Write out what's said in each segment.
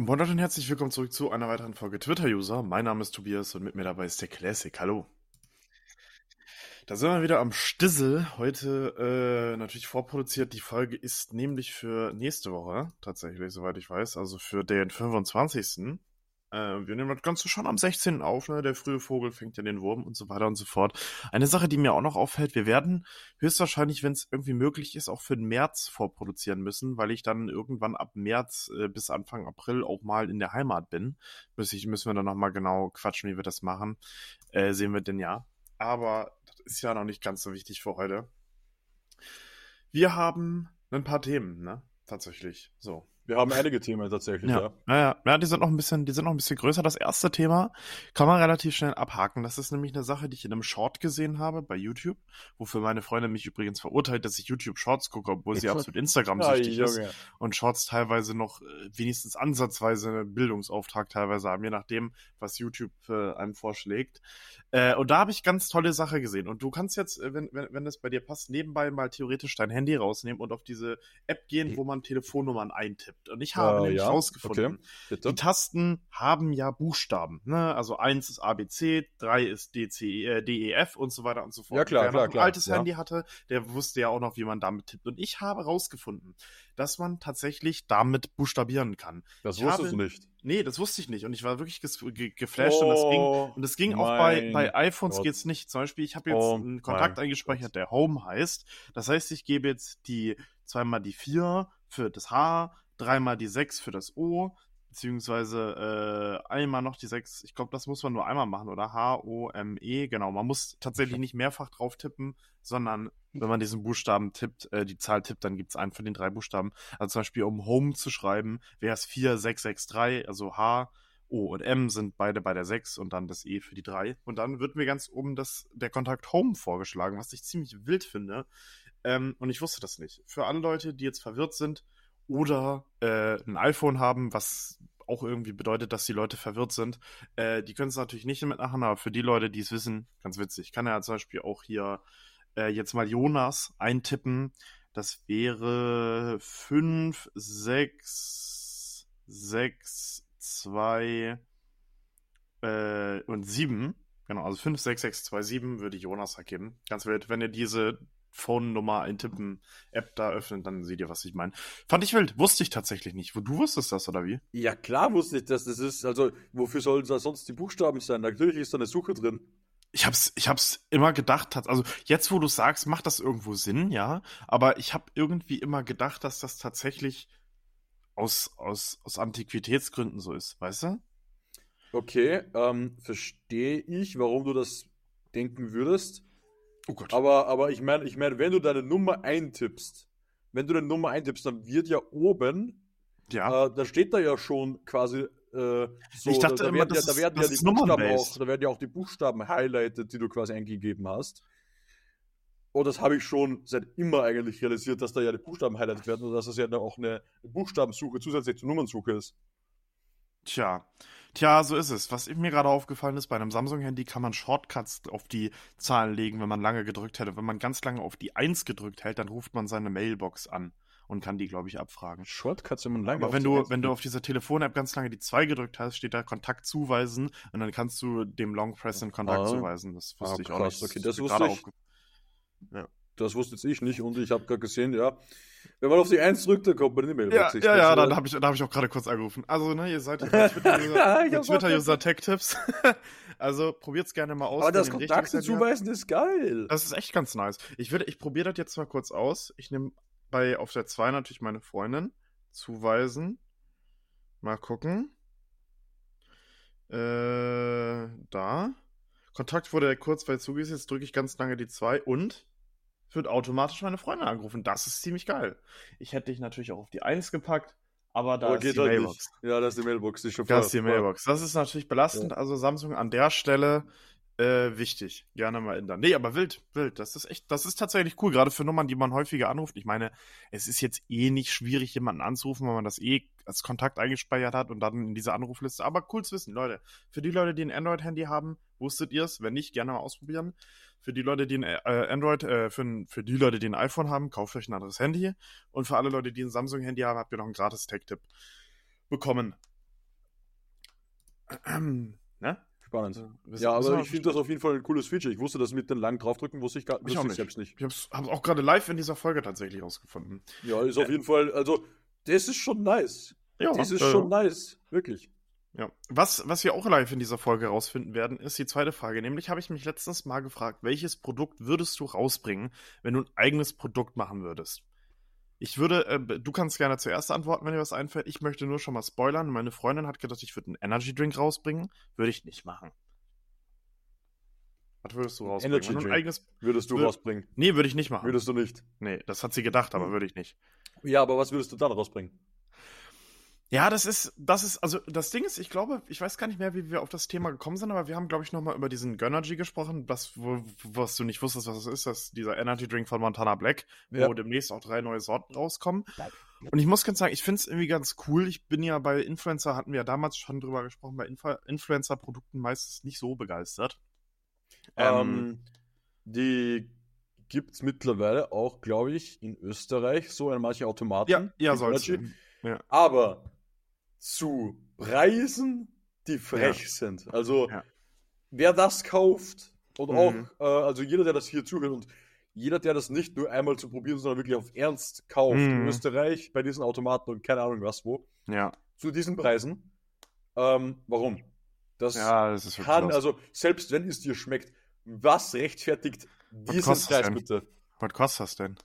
Moin und herzlich willkommen zurück zu einer weiteren Folge Twitter-User. Mein Name ist Tobias und mit mir dabei ist der Classic. Hallo. Da sind wir wieder am Stissel. Heute äh, natürlich vorproduziert. Die Folge ist nämlich für nächste Woche, tatsächlich, soweit ich weiß, also für den 25. Äh, wir nehmen das Ganze schon am 16. auf, ne? Der frühe Vogel fängt ja den Wurm und so weiter und so fort. Eine Sache, die mir auch noch auffällt, wir werden höchstwahrscheinlich, wenn es irgendwie möglich ist, auch für den März vorproduzieren müssen, weil ich dann irgendwann ab März äh, bis Anfang April auch mal in der Heimat bin. Müssen, ich, müssen wir dann nochmal genau quatschen, wie wir das machen. Äh, sehen wir denn ja. Aber das ist ja noch nicht ganz so wichtig für heute. Wir haben ein paar Themen, ne? Tatsächlich. So. Wir haben einige Themen tatsächlich, ja. ja. Ja, ja, ja, die sind noch ein bisschen, die sind noch ein bisschen größer. Das erste Thema kann man relativ schnell abhaken. Das ist nämlich eine Sache, die ich in einem Short gesehen habe bei YouTube, wofür meine Freundin mich übrigens verurteilt, dass ich YouTube Shorts gucke, obwohl sie absolut Instagram-süchtig Ah, ist Junge. und Shorts teilweise noch äh, wenigstens ansatzweise einen Bildungsauftrag teilweise haben, je nachdem, was YouTube äh, einem vorschlägt. Äh, und da habe ich ganz tolle Sache gesehen. Und du kannst jetzt, äh, wenn, wenn, wenn das bei dir passt, nebenbei mal theoretisch dein Handy rausnehmen und auf diese App gehen, wo man Telefonnummern eintippt. Und ich habe Äh, nämlich ja, rausgefunden, okay. Die Tasten haben ja Buchstaben. Ne? Also eins ist ABC, drei ist DC, äh, DEF und so weiter und so fort. Ja, klar, Wer klar, noch ein klar, altes ja. Handy hatte, der wusste ja auch noch, wie man damit tippt. Und ich habe rausgefunden, dass man tatsächlich damit buchstabieren kann. Das ich wusstest du nicht. Nee, das wusste ich nicht. Und ich war wirklich ge geflasht. und das ging, Oh, und das ging auch bei, bei iPhones Gott. geht's nicht. Zum Beispiel, ich habe jetzt Oh einen Kontakt mein eingespeichert, der Home heißt. Das heißt, ich gebe jetzt die zweimal die 4 für das H, dreimal die 6 für das O, beziehungsweise äh, einmal noch die 6. Ich glaube, das muss man nur einmal machen, oder? H-O-M-E, genau. Man muss tatsächlich nicht mehrfach drauf tippen, sondern wenn man diesen Buchstaben tippt, äh, die Zahl tippt, dann gibt's einen von den drei Buchstaben. Also zum Beispiel, um Home zu schreiben, wäre es 4663, also H, O und M sind beide bei der 6 und dann das E für die 3. Und dann wird mir ganz oben das, der Kontakt Home vorgeschlagen, was ich ziemlich wild finde. Ähm, und ich wusste das nicht. Für alle Leute, die jetzt verwirrt sind oder äh, ein iPhone haben, was auch irgendwie bedeutet, dass die Leute verwirrt sind, äh, die können es natürlich nicht mitmachen, aber für die Leute, die es wissen, ganz witzig. Ich kann ja zum Beispiel auch hier äh, jetzt mal Jonas eintippen. Das wäre 5, 6, 6, 2 äh, und 7. Genau, also 5, 6, 6, 2, 7 würde Jonas ergeben. Ganz wild. Wenn ihr diese Phone-Nummer eintippen, App da öffnet, dann seht ihr, was ich meine. Fand ich wild. Wusste ich tatsächlich nicht. Du wusstest das, oder wie? Ja, klar wusste ich das. Das ist, also, wofür sollen da sonst die Buchstaben sein? Natürlich ist da eine Suche drin. Ich hab's, ich hab's immer gedacht, also jetzt, wo du sagst, macht das irgendwo Sinn, ja. Aber ich habe irgendwie immer gedacht, dass das tatsächlich aus, aus, aus Antiquitätsgründen so ist, weißt du? Okay, ähm, verstehe ich, warum du das denken würdest. Oh Gott. Aber, aber ich meine, ich meine, wenn du deine Nummer eintippst, wenn du deine Nummer eintippst, dann wird ja oben, ja. äh, da steht da ja schon quasi äh, so, Ich dachte da, da immer, werden, das ja, da ist- werden das ja ist die Buchstaben auch, da werden ja auch die Buchstaben highlighted, die du quasi eingegeben hast. Und das habe ich schon seit immer eigentlich realisiert, dass da ja die Buchstaben highlighted werden und dass das ja dann auch eine Buchstabensuche zusätzlich zur Nummernsuche ist. Tja. Tja, so ist es. Was mir gerade aufgefallen ist, bei einem Samsung-Handy kann man Shortcuts auf die Zahlen legen, wenn man lange gedrückt hätte. Wenn man ganz lange auf die 1 gedrückt hält, dann ruft man seine Mailbox an und kann die, glaube ich, abfragen. Shortcuts, wenn man lange Aber wenn du, wenn du auf dieser Telefon-App ganz lange die 2 gedrückt hast, steht da Kontakt zuweisen und dann kannst du dem Long Press den Kontakt Ah. zuweisen. Das wusste Ah, ich auch nicht. Okay, das mir wusste ich. aufge- Das wusste jetzt ich nicht und ich habe gerade gesehen, ja, wenn man auf die 1 drückt, dann kommt man in die Ja, Mailbox. Ja, weiß ja, nicht, dann habe ich, da hab ich auch gerade kurz angerufen. Also, ne, ihr seid ja bei Twitter-User bei Twitter-User Tech-Tipps. also, probiert's gerne mal aus. Aber das Kontakte zuweisen ist geil. Das ist echt ganz nice. Ich würde, ich probiere das jetzt mal kurz aus. Ich nehme bei auf der 2 natürlich meine Freundin zuweisen. Mal gucken. Äh, da. Kontakt wurde kurzweilig zugewiesen. Jetzt drücke ich ganz lange die 2 und wird automatisch meine Freundin angerufen. Das ist ziemlich geil. Ich hätte dich natürlich auch auf die 1 gepackt, aber da Aber ist geht die halt Mailbox. nicht. Ja, das ist die Mailbox, die Das ist die Mailbox. Das ist natürlich belastend. Also Samsung an der Stelle äh, wichtig. Gerne mal ändern. Nee, aber wild, wild. Das ist echt, das ist tatsächlich cool. Gerade für Nummern, die man häufiger anruft. Ich meine, es ist jetzt eh nicht schwierig, jemanden anzurufen, wenn man das eh als Kontakt eingespeichert hat und dann in diese Anrufliste. Aber cool zu wissen, Leute. Für die Leute, die ein Android-Handy haben, wusstet ihr es? Wenn nicht, gerne mal ausprobieren. Für die Leute, die ein äh, Android, äh, für, für die Leute, die ein iPhone haben, kauft euch ein anderes Handy. Und für alle Leute, die ein Samsung-Handy haben, habt ihr noch einen gratis Tech-Tipp bekommen. ne? Spannend. Also, wir- Ja, aber ich finde das auf jeden Fall ein cooles Feature. Ich wusste das mit den langen draufdrücken, wusste ich, gar, Ich wusste auch ich nicht. selbst nicht. Ich hab's, hab's auch gerade live in dieser Folge tatsächlich rausgefunden. Ja, ist auf jeden Fall, also, das ist schon nice. Ja, das ist äh, schon nice. Wirklich. Ja. Was, was wir auch live in dieser Folge rausfinden werden, ist die zweite Frage. Nämlich habe ich mich letztens mal gefragt, welches Produkt würdest du rausbringen, wenn du ein eigenes Produkt machen würdest? Ich würde, äh, du kannst gerne zuerst antworten, wenn dir was einfällt. Ich möchte nur schon mal spoilern. Meine Freundin hat gedacht, ich würde einen Energy Drink rausbringen. Würde ich nicht machen. Was würdest du rausbringen? Energy Drink. eigenes. Würdest du Wür- rausbringen. Nee, würde ich nicht machen. Würdest du nicht. Nee, das hat sie gedacht, aber Hm. würde ich nicht. Ja, aber was würdest du dann rausbringen? Ja, das ist, das ist, also das Ding ist, ich glaube, ich weiß gar nicht mehr, wie wir auf das Thema gekommen sind, aber wir haben, glaube ich, nochmal über diesen Gönnergy gesprochen, was, wo, was du nicht wusstest, was das ist, das dieser Energy Drink von Montana Black, wo Ja. demnächst auch drei neue Sorten rauskommen. Und ich muss ganz sagen, ich finde es irgendwie ganz cool. Ich bin ja bei Influencer, hatten wir ja damals schon drüber gesprochen, bei Influ Influencer-Produkten meistens nicht so begeistert. Ähm, Ähm, die gibt es mittlerweile auch, glaube ich, in Österreich, so in manchen Automaten. ja, ja. Energy. Ja. Aber zu Preisen, die frech sind. Also, Ja. wer das kauft und Mhm. auch, äh, also jeder, der das hier zuhört und jeder, der das nicht nur einmal zu probieren, sondern wirklich auf Ernst kauft in Mhm. Österreich bei diesen Automaten und keine Ahnung was wo, Ja, zu diesen Preisen. Ähm, warum? Das ja, das kann, los. also selbst wenn es dir schmeckt, was rechtfertigt diesen Preis denn? bitte? Was kostet das denn?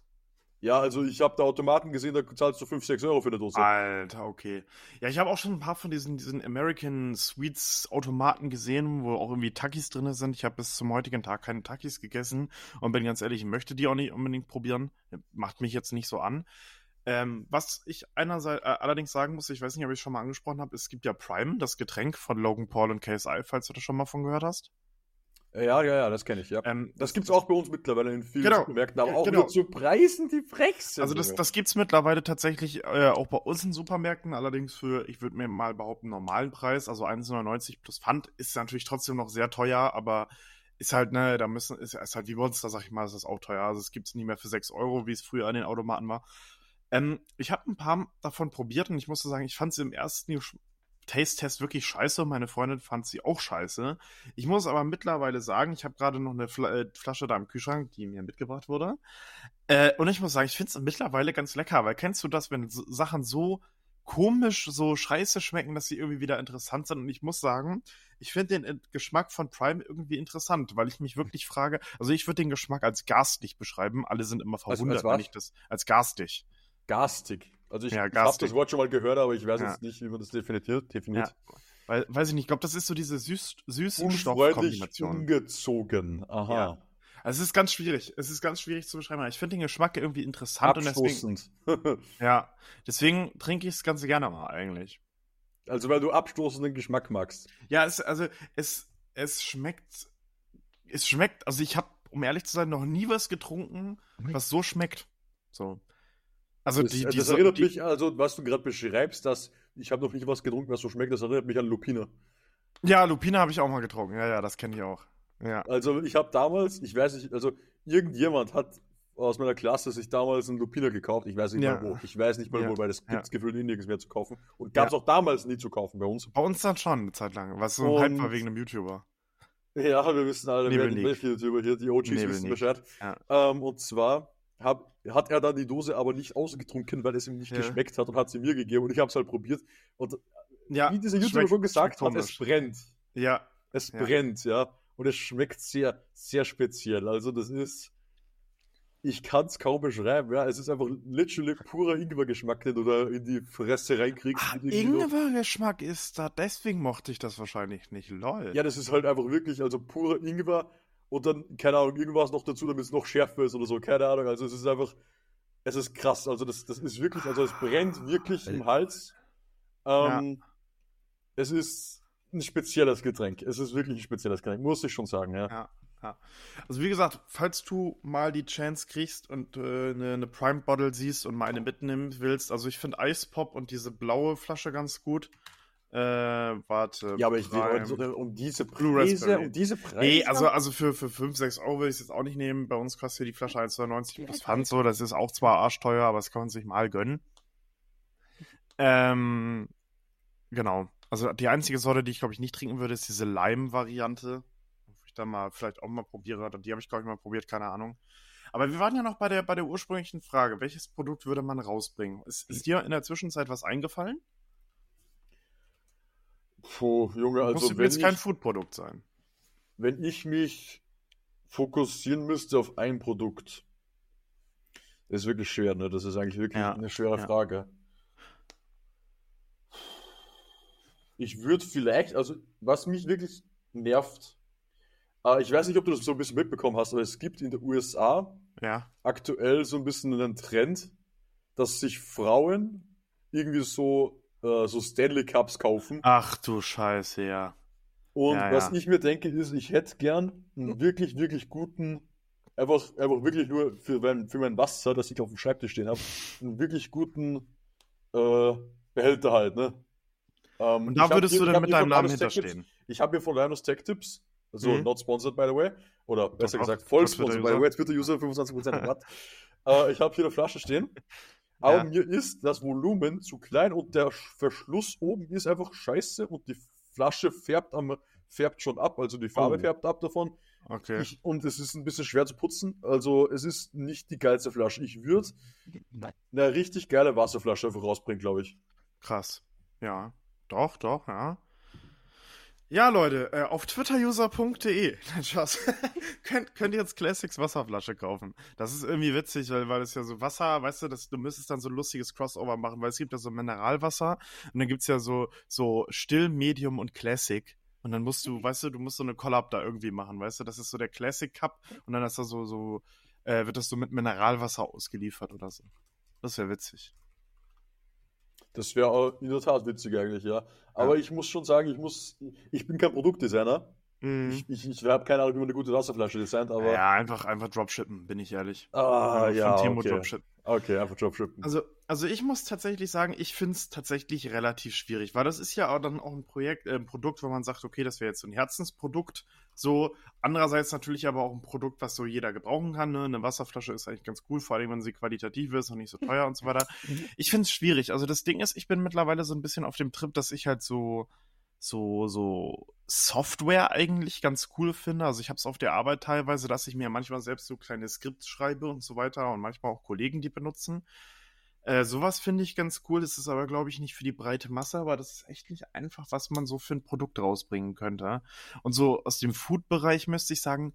Ja, also ich habe da Automaten gesehen, da zahlst du 5, 6 Euro für eine Dose. Alter, okay. Ja, ich habe auch schon ein paar von diesen, diesen American Sweets Automaten gesehen, wo auch irgendwie Takis drin sind. Ich habe bis zum heutigen Tag keine Takis gegessen und bin ganz ehrlich, ich möchte die auch nicht unbedingt probieren. Macht mich jetzt nicht so an. Ähm, was ich einerseits äh, allerdings sagen muss, ich weiß nicht, ob ich es schon mal angesprochen habe, es gibt ja Prime, das Getränk von Logan Paul und KSI, falls du das schon mal von gehört hast. Ja, ja, ja, das kenne ich, ja. Ähm, das gibt's auch bei uns mittlerweile in vielen Genau, Supermärkten, aber auch genau. nur zu Preisen, die frech sind. Also das, das gibt's mittlerweile tatsächlich äh, auch bei uns in Supermärkten, allerdings für, ich würde mir mal behaupten, normalen Preis, also 1,99 plus Pfand, ist natürlich trotzdem noch sehr teuer, aber ist halt, ne, da müssen, ist, ist halt wie bei uns, da sag ich mal, ist das auch teuer. Also es gibt's nicht mehr für 6 Euro, wie es früher an den Automaten war. Ähm, ich habe ein paar davon probiert und ich musste sagen, ich fand sie im ersten Gesch- Taste-Test wirklich scheiße. Meine Freundin fand sie auch scheiße. Ich muss aber mittlerweile sagen, ich habe gerade noch eine Fla äh, Flasche da im Kühlschrank, die mir mitgebracht wurde. Äh, und ich muss sagen, ich finde es mittlerweile ganz lecker, weil kennst du das, wenn so, Sachen so komisch, so scheiße schmecken, dass sie irgendwie wieder interessant sind? Und ich muss sagen, ich finde den äh, Geschmack von Prime irgendwie interessant, weil ich mich wirklich frage, also ich würde den Geschmack als garstig beschreiben. Alle sind immer verwundert, was? wenn ich das als garstig. Garstig. Also ich, Ja, habe das Wort schon mal gehört, aber ich weiß Ja. jetzt nicht, wie man das definiert. definiert. Ja. Weil, weiß ich nicht, ich glaube, das ist so diese süß, Unfreundlich Süßstoffkombination. ungezogen. Aha. Ja. Also es ist ganz schwierig. Es ist ganz schwierig zu beschreiben. Ich finde den Geschmack irgendwie interessant und deswegen, Abstoßend. ja, deswegen trinke ich es ganz gerne mal eigentlich. also weil du abstoßenden Geschmack magst. Ja, es, also es, es schmeckt, es schmeckt, also ich habe, um ehrlich zu sein, noch nie was getrunken, was so schmeckt. So. Also das, die, das diese, erinnert die, mich, also was du gerade beschreibst, dass ich habe noch nicht was getrunken, was so schmeckt, das erinnert mich an Lupina. Ja, Lupina habe ich auch mal getrunken. Ja, ja, das kenne ich auch. Ja. Also ich habe damals, ich weiß nicht, also irgendjemand hat aus meiner Klasse sich damals einen Lupina gekauft. Ich weiß nicht Ja. mal wo. Ich weiß nicht mal Ja. wo, weil das Ja. gibt's gefühlt in nirgends mehr zu kaufen. Und gab es Ja. auch damals nie zu kaufen bei uns. Bei uns dann schon eine Zeit lang, was so ein Hype war wegen einem YouTuber. Ja, wir wissen alle, wer Nebelnik. welche YouTuber hier, die OGs wissen Nebelnik. Bescheid. Ja. Ähm, und zwar hab, hat er dann die Dose aber nicht ausgetrunken, weil es ihm nicht Ja. geschmeckt hat und hat sie mir gegeben und ich habe es halt probiert. Und Ja, wie dieser YouTuber schon gesagt hat, es brennt. Ja, Es Ja. brennt, ja. Und es schmeckt sehr, sehr speziell. Also das ist, ich kann es kaum beschreiben, ja. Es ist einfach literally purer Ingwer-Geschmack, den du da in die Fresse reinkriegst. Ah, Ingwer-Geschmack ist da, deswegen mochte ich das wahrscheinlich nicht. Lol. Ja, das ist halt einfach wirklich, also purer Ingwer und dann, keine Ahnung, irgendwas noch dazu, damit es noch schärfer ist oder so, keine Ahnung. Also es ist einfach, es ist krass. Also das, das ist wirklich, also es brennt wirklich im Hals. Ähm, Es ist ein spezielles Getränk. Es ist wirklich ein spezielles Getränk, muss ich schon sagen, ja. Ja, ja. Also wie gesagt, falls du mal die Chance kriegst und äh, eine, eine Prime Bottle siehst und mal eine mitnehmen willst, also ich finde Eispop und diese blaue Flasche ganz gut. Äh, warte. Ja, aber ich will so, um diese Preise, um diese Preise. Nee, also, also für, für 5, 6 Euro will ich es jetzt auch nicht nehmen. Bei uns kostet hier die Flasche 1,99 plus Pfand so. Das ist auch zwar arschteuer, aber das kann man sich mal gönnen. Ähm, genau. Also die einzige Sorte, die ich glaube ich nicht trinken würde, ist diese Lime-Variante. Wo ich dann mal vielleicht auch mal probiere. Die habe ich glaube ich mal probiert, keine Ahnung. Aber wir waren ja noch bei der, bei der ursprünglichen Frage. Welches Produkt würde man rausbringen? Ist, ist dir in der Zwischenzeit was eingefallen? Puh, Junge, also Muss wenn jetzt kein ich, Food-Produkt sein. wenn ich mich fokussieren müsste auf ein Produkt, das ist wirklich schwer, ne? Das ist eigentlich wirklich Ja, eine schwere ja. Frage. Ich würde vielleicht, also was mich wirklich nervt, äh, ich weiß nicht, ob du das so ein bisschen mitbekommen hast, aber es gibt in den USA Ja. aktuell so ein bisschen einen Trend, dass sich Frauen irgendwie so, äh, so Stanley Cups kaufen. Ach du Scheiße, ja. Und Ja, was ja. ich mir denke, ist, ich hätte gern einen wirklich, wirklich guten, einfach, einfach wirklich nur für mein, für mein Wasser, das ich auf dem Schreibtisch stehen habe, einen wirklich guten äh, Behälter halt, ne? Ähm, Und da würdest hier- du dann mit deinem Namen hinterstehen. Ich habe hier von Linus Tech Tips, also Mhm. not sponsored by the way, oder besser Doch, gesagt, voll sponsored by the way, Twitter-User, 25% Rabatt. äh, ich habe hier eine Flasche stehen, aber Ja. mir ist das Volumen zu klein und der Sch- Verschluss oben ist einfach scheiße und die Flasche färbt, am, färbt schon ab, also die Farbe Oh. färbt ab davon. Okay. Ich, und es ist ein bisschen schwer zu putzen, also es ist nicht die geilste Flasche. Ich würde eine richtig geile Wasserflasche einfach rausbringen, glaube ich. Krass. Ja. Doch, doch, ja. Ja, Leute, äh, auf twitteruser.de könnt, könnt ihr jetzt Classics Wasserflasche kaufen. Das ist irgendwie witzig, weil, weil es ja so Wasser, weißt du, das, du müsstest dann so ein lustiges Crossover machen, weil es gibt ja so Mineralwasser und dann gibt's ja so, so Still, Medium und Classic. Und dann musst du, weißt du, du musst so eine Collab da irgendwie machen, weißt du, das ist so der Classic Cup und dann ist da so, so, äh, wird das so mit Mineralwasser ausgeliefert oder so. Das wäre witzig. Das wäre in der Tat witzig eigentlich, ja. Aber Ja. ich muss schon sagen, ich muss, ich bin kein Produktdesigner. Mhm. Ich, ich, ich habe keine Ahnung, wie man eine gute Wasserflasche designt, aber. Ja, einfach, einfach Dropshippen, bin ich ehrlich. Ah, Einfach ja, Von Timo okay. Dropshippen. Okay, einfach Dropshippen. Also, also ich muss tatsächlich sagen, ich finde es tatsächlich relativ schwierig, weil das ist ja auch dann auch ein Projekt, äh, ein Produkt, wo man sagt, okay, das wäre jetzt so ein Herzensprodukt. So, andererseits natürlich aber auch ein Produkt, was so jeder gebrauchen kann. Ne? Eine Wasserflasche ist eigentlich ganz cool, vor allem wenn sie qualitativ ist und nicht so teuer und so weiter. Ich finde es schwierig. Also das Ding ist, ich bin mittlerweile so ein bisschen auf dem Trip, dass ich halt so so so Software eigentlich ganz cool finde. Also ich habe es auf der Arbeit teilweise, dass ich mir manchmal selbst so kleine Skripts schreibe und so weiter und manchmal auch Kollegen, die benutzen. Äh, sowas finde ich ganz cool. Das ist aber, glaube ich, nicht für die breite Masse, aber das ist echt nicht einfach, was man so für ein Produkt rausbringen könnte. Und so aus dem Food-Bereich müsste ich sagen,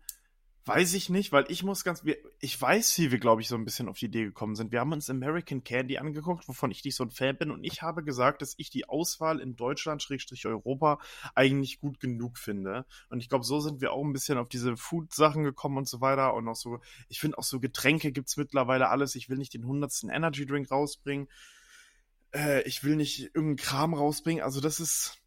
weiß ich nicht, weil ich muss ganz, ich weiß, wie wir, glaube ich, so ein bisschen auf die Idee gekommen sind. Wir haben uns American Candy angeguckt, wovon ich nicht so ein Fan bin, und ich habe gesagt, dass ich die Auswahl in Deutschland, Schrägstrich Europa, eigentlich gut genug finde. Und ich glaube, so sind wir auch ein bisschen auf diese Food-Sachen gekommen und so weiter. Und auch so, ich finde auch so Getränke gibt's mittlerweile alles. Ich will nicht den hundertsten Energy Drink rausbringen. Äh, ich will nicht irgendeinen Kram rausbringen. Also das ist,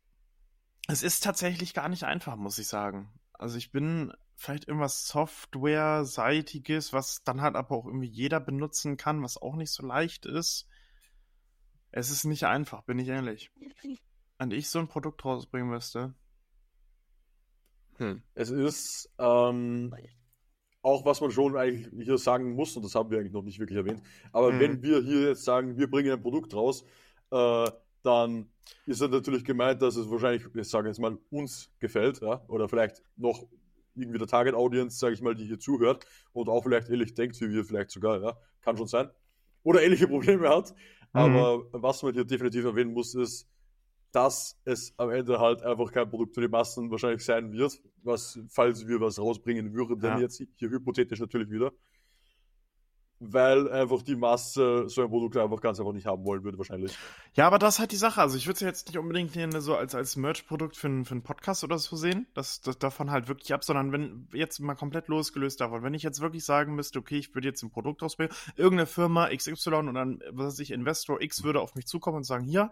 es ist tatsächlich gar nicht einfach, muss ich sagen. Also ich bin vielleicht irgendwas Software-seitiges, was dann halt aber auch irgendwie jeder benutzen kann, was auch nicht so leicht ist. Es ist nicht einfach, bin ich ehrlich. Wenn ich so ein Produkt rausbringen müsste. Hm. Es ist ähm, auch, was man schon eigentlich hier sagen muss, und das haben wir eigentlich noch nicht wirklich erwähnt, aber Mhm. wenn wir hier jetzt sagen, wir bringen ein Produkt raus, äh, dann ist das natürlich gemeint, dass es wahrscheinlich, ich sage jetzt mal, uns gefällt, ja, oder vielleicht noch irgendwie der Target Audience, sage ich mal, die hier zuhört und auch vielleicht ähnlich denkt wie wir vielleicht sogar, ja, kann schon sein, oder ähnliche Probleme hat. Aber was man hier definitiv erwähnen muss, ist, dass es am Ende halt einfach kein Produkt für die Massen wahrscheinlich sein wird, was, falls wir was rausbringen würden, denn Ja. jetzt hier hypothetisch natürlich wieder, weil einfach die Masse so ein Produkt einfach ganz einfach nicht haben wollen würde wahrscheinlich. Ja, aber das ist halt die Sache. Also ich würde es jetzt nicht unbedingt so als, als Merch-Produkt für, einen- für einen Podcast oder so sehen. Das, das davon halt wirklich ab, sondern wenn jetzt mal komplett losgelöst davon, wenn ich jetzt wirklich sagen müsste, okay, ich würde jetzt ein Produkt rausbringen, irgendeine Firma XY und dann, was weiß ich, Investor X würde auf mich zukommen und sagen, hier,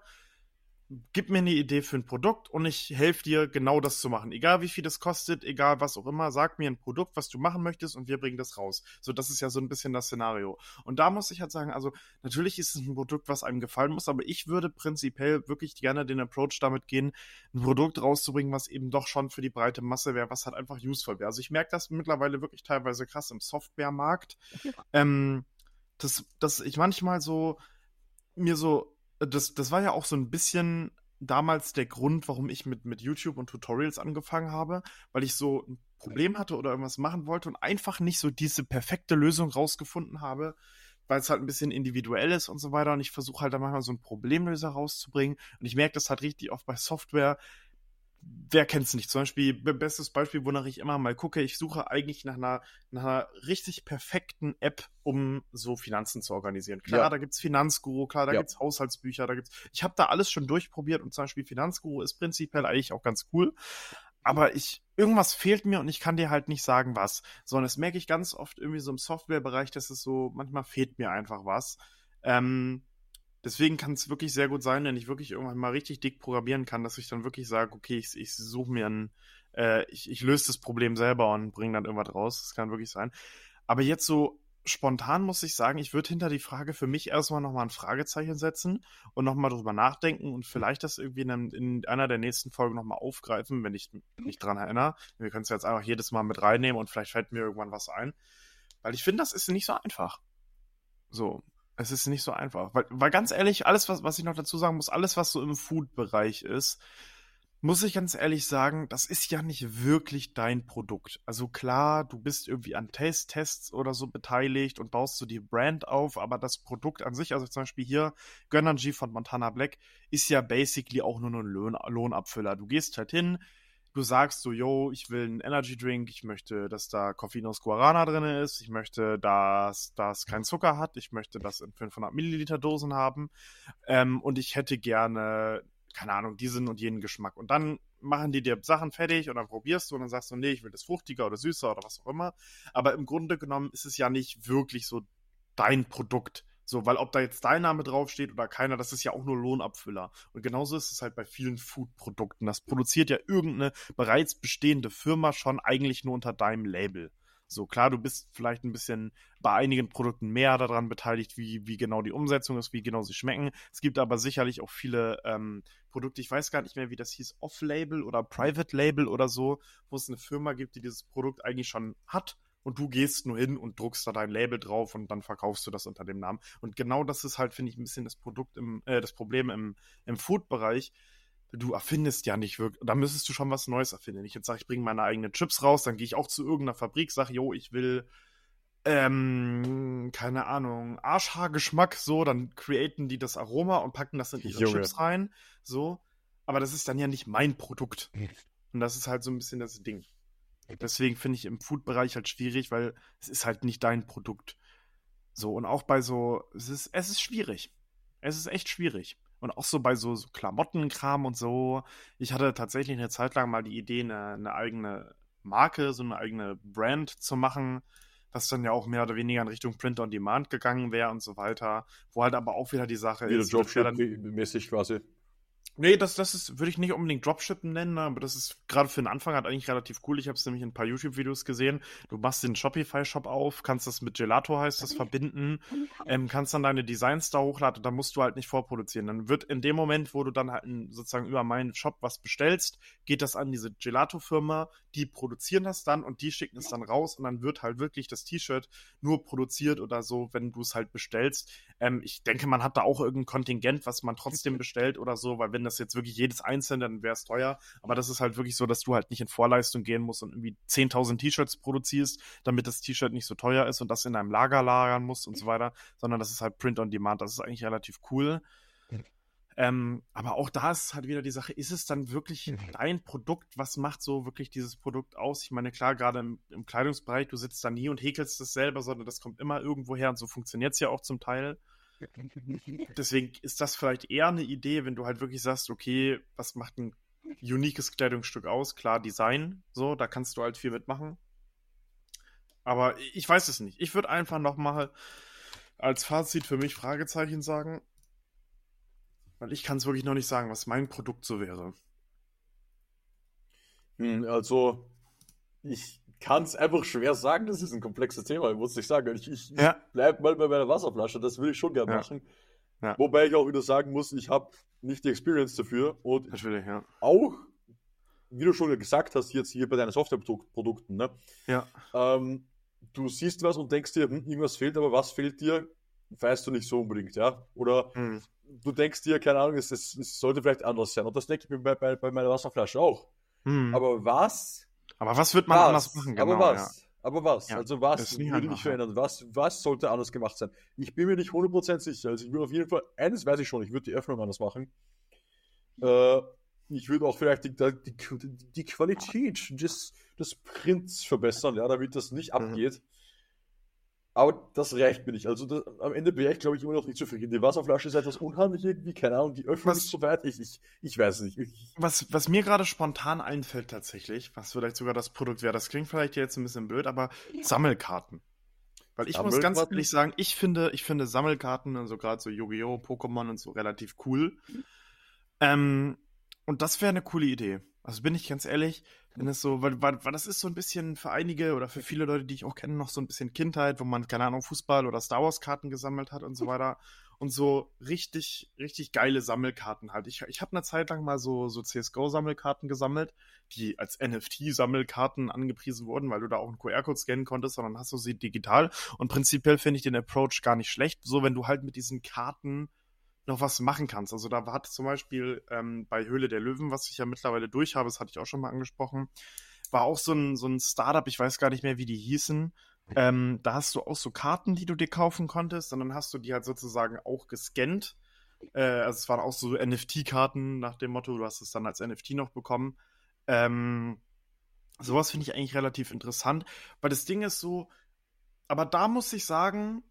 gib mir eine Idee für ein Produkt und ich helfe dir, genau das zu machen. Egal wie viel das kostet, egal was auch immer, sag mir ein Produkt, was du machen möchtest und wir bringen das raus. So, das ist ja so ein bisschen das Szenario. Und da muss ich halt sagen, also natürlich ist es ein Produkt, was einem gefallen muss, aber ich würde prinzipiell wirklich gerne den Approach damit gehen, ein Produkt rauszubringen, was eben doch schon für die breite Masse wäre, was halt einfach useful wäre. Also ich merke das mittlerweile wirklich teilweise krass im Softwaremarkt. Ähm, dass, dass ich manchmal so mir so, das, das war ja auch so ein bisschen damals der Grund, warum ich mit, mit YouTube und Tutorials angefangen habe, weil ich so ein Problem hatte oder irgendwas machen wollte und einfach nicht so diese perfekte Lösung rausgefunden habe, weil es halt ein bisschen individuell ist und so weiter. Und ich versuche halt da manchmal so einen Problemlöser rauszubringen. Und ich merke das halt richtig oft bei Software. Wer kennt es nicht? Zum Beispiel, bestes Beispiel, wonach ich immer mal gucke, ich suche eigentlich nach einer, nach einer richtig perfekten App, um so Finanzen zu organisieren. Klar, ja. da gibt's Finanzguru, klar, da ja. gibt's Haushaltsbücher, da gibt's. Ich habe da alles schon durchprobiert und zum Beispiel Finanzguru ist prinzipiell eigentlich auch ganz cool aber ich, irgendwas fehlt mir und ich kann dir halt nicht sagen, was. Sondern das merke ich ganz oft irgendwie so im Softwarebereich, dass es so, manchmal fehlt mir einfach was. Ähm, deswegen kann es wirklich sehr gut sein, wenn ich wirklich irgendwann mal richtig dick programmieren kann, dass ich dann wirklich sage, okay, ich, ich suche mir ein, äh, ich, ich löse das Problem selber und bringe dann irgendwas raus. Das kann wirklich sein. Aber jetzt so spontan muss ich sagen, ich würde hinter die Frage für mich erstmal nochmal ein Fragezeichen setzen und nochmal drüber nachdenken und vielleicht das irgendwie in, einem, in einer der nächsten Folgen nochmal aufgreifen, wenn ich mich dran erinnere. Wir können es jetzt einfach jedes Mal mit reinnehmen und vielleicht fällt mir irgendwann was ein. Weil ich finde, das ist nicht so einfach. So. Es ist nicht so einfach. Weil, weil ganz ehrlich, alles, was, was ich noch dazu sagen muss, alles, was so im Food-Bereich ist, muss ich ganz ehrlich sagen, das ist ja nicht wirklich dein Produkt. Also klar, du bist irgendwie an Taste-Tests oder so beteiligt und baust so die Brand auf, aber das Produkt an sich, also zum Beispiel hier Gönnergy von Montana Black, ist ja basically auch nur ein Lohn Lohnabfüller. Du gehst halt hin, du sagst so, yo, ich will einen Energy Drink, ich möchte, dass da Coffeenos Guarana drin ist, ich möchte, dass das kein Zucker hat, ich möchte das in 500 Milliliter Dosen haben ähm, und ich hätte gerne keine Ahnung, diesen und jenen Geschmack. Und dann machen die dir Sachen fertig und dann probierst du und dann sagst du, nee, ich will das fruchtiger oder süßer oder was auch immer. Aber im Grunde genommen ist es ja nicht wirklich so dein Produkt. So, weil ob da jetzt dein Name draufsteht oder keiner, das ist ja auch nur Lohnabfüller. Und genauso ist es halt bei vielen Food-Produkten. Das produziert ja irgendeine bereits bestehende Firma schon eigentlich nur unter deinem Label. So klar, du bist vielleicht ein bisschen bei einigen Produkten mehr daran beteiligt, wie, wie genau die Umsetzung ist, wie genau sie schmecken. Es gibt aber sicherlich auch viele ähm, Produkte, ich weiß gar nicht mehr, wie das hieß, Off-Label oder Private Label oder so, wo es eine Firma gibt, die dieses Produkt eigentlich schon hat und du gehst nur hin und druckst da dein Label drauf und dann verkaufst du das unter dem Namen. Und genau das ist halt, finde ich, ein bisschen das Produkt im, äh, das Problem im, im Food-Bereich, du erfindest ja nicht wirklich, da müsstest du schon was Neues erfinden. Ich jetzt sage, ich bringe meine eigenen Chips raus, dann gehe ich auch zu irgendeiner Fabrik, sage, jo, ich will, ähm, keine Ahnung, Arschhaargeschmack, so, dann createn die das Aroma und packen das in ihre Junge. Chips rein, so. Aber das ist dann ja nicht mein Produkt. Und das ist halt so ein bisschen das Ding. Deswegen finde ich im Food-Bereich halt schwierig, weil es ist halt nicht dein Produkt. So, und auch bei so, es ist, es ist schwierig. Es ist echt schwierig. Und auch so bei so, so Klamottenkram und so. Ich hatte tatsächlich eine Zeit lang mal die Idee, eine, eine eigene Marke, so eine eigene Brand zu machen, was dann ja auch mehr oder weniger in Richtung Print on Demand gegangen wäre und so weiter. Wo halt aber auch wieder die Sache wieder ist. Dropship-mäßig quasi. Nee, das, das ist, würde ich nicht unbedingt Dropshippen nennen, aber das ist gerade für den Anfang halt eigentlich relativ cool. Ich habe es nämlich in ein paar YouTube-Videos gesehen. Du machst den Shopify-Shop auf, kannst das mit Gelato heißt das verbinden, ähm, kannst dann deine Designs da hochladen, da musst du halt nicht vorproduzieren. Dann wird in dem Moment, wo du dann halt sozusagen über meinen Shop was bestellst, geht das an diese Gelato-Firma, die produzieren das dann und die schicken es dann raus und dann wird halt wirklich das T-Shirt nur produziert oder so, wenn du es halt bestellst. Ähm, ich denke, man hat da auch irgendein Kontingent, was man trotzdem bestellt oder so, weil wenn das jetzt wirklich jedes einzelne, dann wäre es teuer. Aber das ist halt wirklich so, dass du halt nicht in Vorleistung gehen musst und irgendwie 10.000 T-Shirts produzierst, damit das T-Shirt nicht so teuer ist und das in einem Lager lagern musst und so weiter, sondern das ist halt Print on Demand. Das ist eigentlich relativ cool. Ähm, aber auch da ist halt wieder die Sache, ist es dann wirklich mhm. dein Produkt? Was macht so wirklich dieses Produkt aus? Ich meine, klar, gerade im, im, Kleidungsbereich, du sitzt da nie und häkelst das selber, sondern das kommt immer irgendwo her und so funktioniert es ja auch zum Teil. Deswegen ist das vielleicht eher eine Idee, wenn du halt wirklich sagst, okay, was macht ein uniques Kleidungsstück aus? Klar, Design, so, da kannst du halt viel mitmachen. Aber ich weiß es nicht. Ich würde einfach nochmal als Fazit für mich Fragezeichen sagen. Weil ich kann es wirklich noch nicht sagen, was mein Produkt so wäre. Hm, also, ich kann es einfach schwer sagen, das ist ein komplexes Thema, muss ich sagen. Ich, ich, ja. ich bleibe mal bei meiner Wasserflasche, das will ich schon gerne ja. machen. Ja. Wobei ich auch wieder sagen muss, ich habe nicht die Experience dafür. Und Natürlich, ja. auch, wie du schon gesagt hast, jetzt hier bei deinen Softwareprodukten, ne? Ja. Ähm, du siehst was und denkst dir, hm, irgendwas fehlt, aber was fehlt dir? weißt du nicht so unbedingt, ja? Oder Hm. du denkst dir, keine Ahnung, es, es, sollte vielleicht anders sein. Und das denke ich mir bei, bei, bei meiner Wasserflasche auch. Hm. Aber, Aber was? wird man was? anders machen? Genau, Aber was? Aber was? Ja, Also was würde einfach, ich verändern? Was, was sollte anders gemacht sein? Ich bin mir nicht 100% sicher. Also ich würde auf jeden Fall, eines weiß ich schon, ich würde die Öffnung anders machen. Äh, ich würde auch vielleicht die, die, die Qualität des, des Prints verbessern, ja, damit das nicht Mhm. Aber das reicht mir nicht. Also das, am Ende bin ich, glaube ich, immer noch nicht zufrieden. Die Wasserflasche ist etwas unhandlich irgendwie, keine Ahnung, die Öffnung Was- ist so weit. Ich, ich, ich weiß es nicht. Ich, Was, was mir gerade spontan einfällt tatsächlich, was vielleicht sogar das Produkt wäre, das klingt vielleicht jetzt ein bisschen blöd, aber Sammelkarten. Weil ich muss ganz ehrlich sagen, ich finde, ich finde Sammelkarten, also gerade so Yu-Gi-Oh!, Pokémon und so relativ cool. Ähm, und das wäre eine coole Idee. Also bin ich ganz ehrlich, wenn es so, weil, weil, weil das ist so ein bisschen für einige oder für viele Leute, die ich auch kenne, noch so ein bisschen Kindheit, wo man, keine Ahnung, Fußball oder Star Wars Karten gesammelt hat und so weiter. Und so richtig, richtig geile Sammelkarten halt. Ich, ich habe eine Zeit lang mal so, so CSGO-Sammelkarten gesammelt, die als NFT-Sammelkarten angepriesen wurden, weil du da auch einen QR-Code scannen konntest, sondern hast du sie digital. Und prinzipiell finde ich den Approach gar nicht schlecht, so wenn du halt mit diesen Karten noch was machen kannst. Also da war zum Beispiel ähm, bei Höhle der Löwen, was ich ja mittlerweile durch habe, das hatte ich auch schon mal angesprochen, war auch so ein, so ein Startup, ich weiß gar nicht mehr, wie die hießen. Ähm, da hast du auch so Karten, die du dir kaufen konntest, und dann hast du die halt sozusagen auch gescannt. Äh, also es waren auch so NFT-Karten nach dem Motto, du hast es dann als NFT noch bekommen. Ähm, sowas finde ich eigentlich relativ interessant, weil das Ding ist so, aber da muss ich sagen,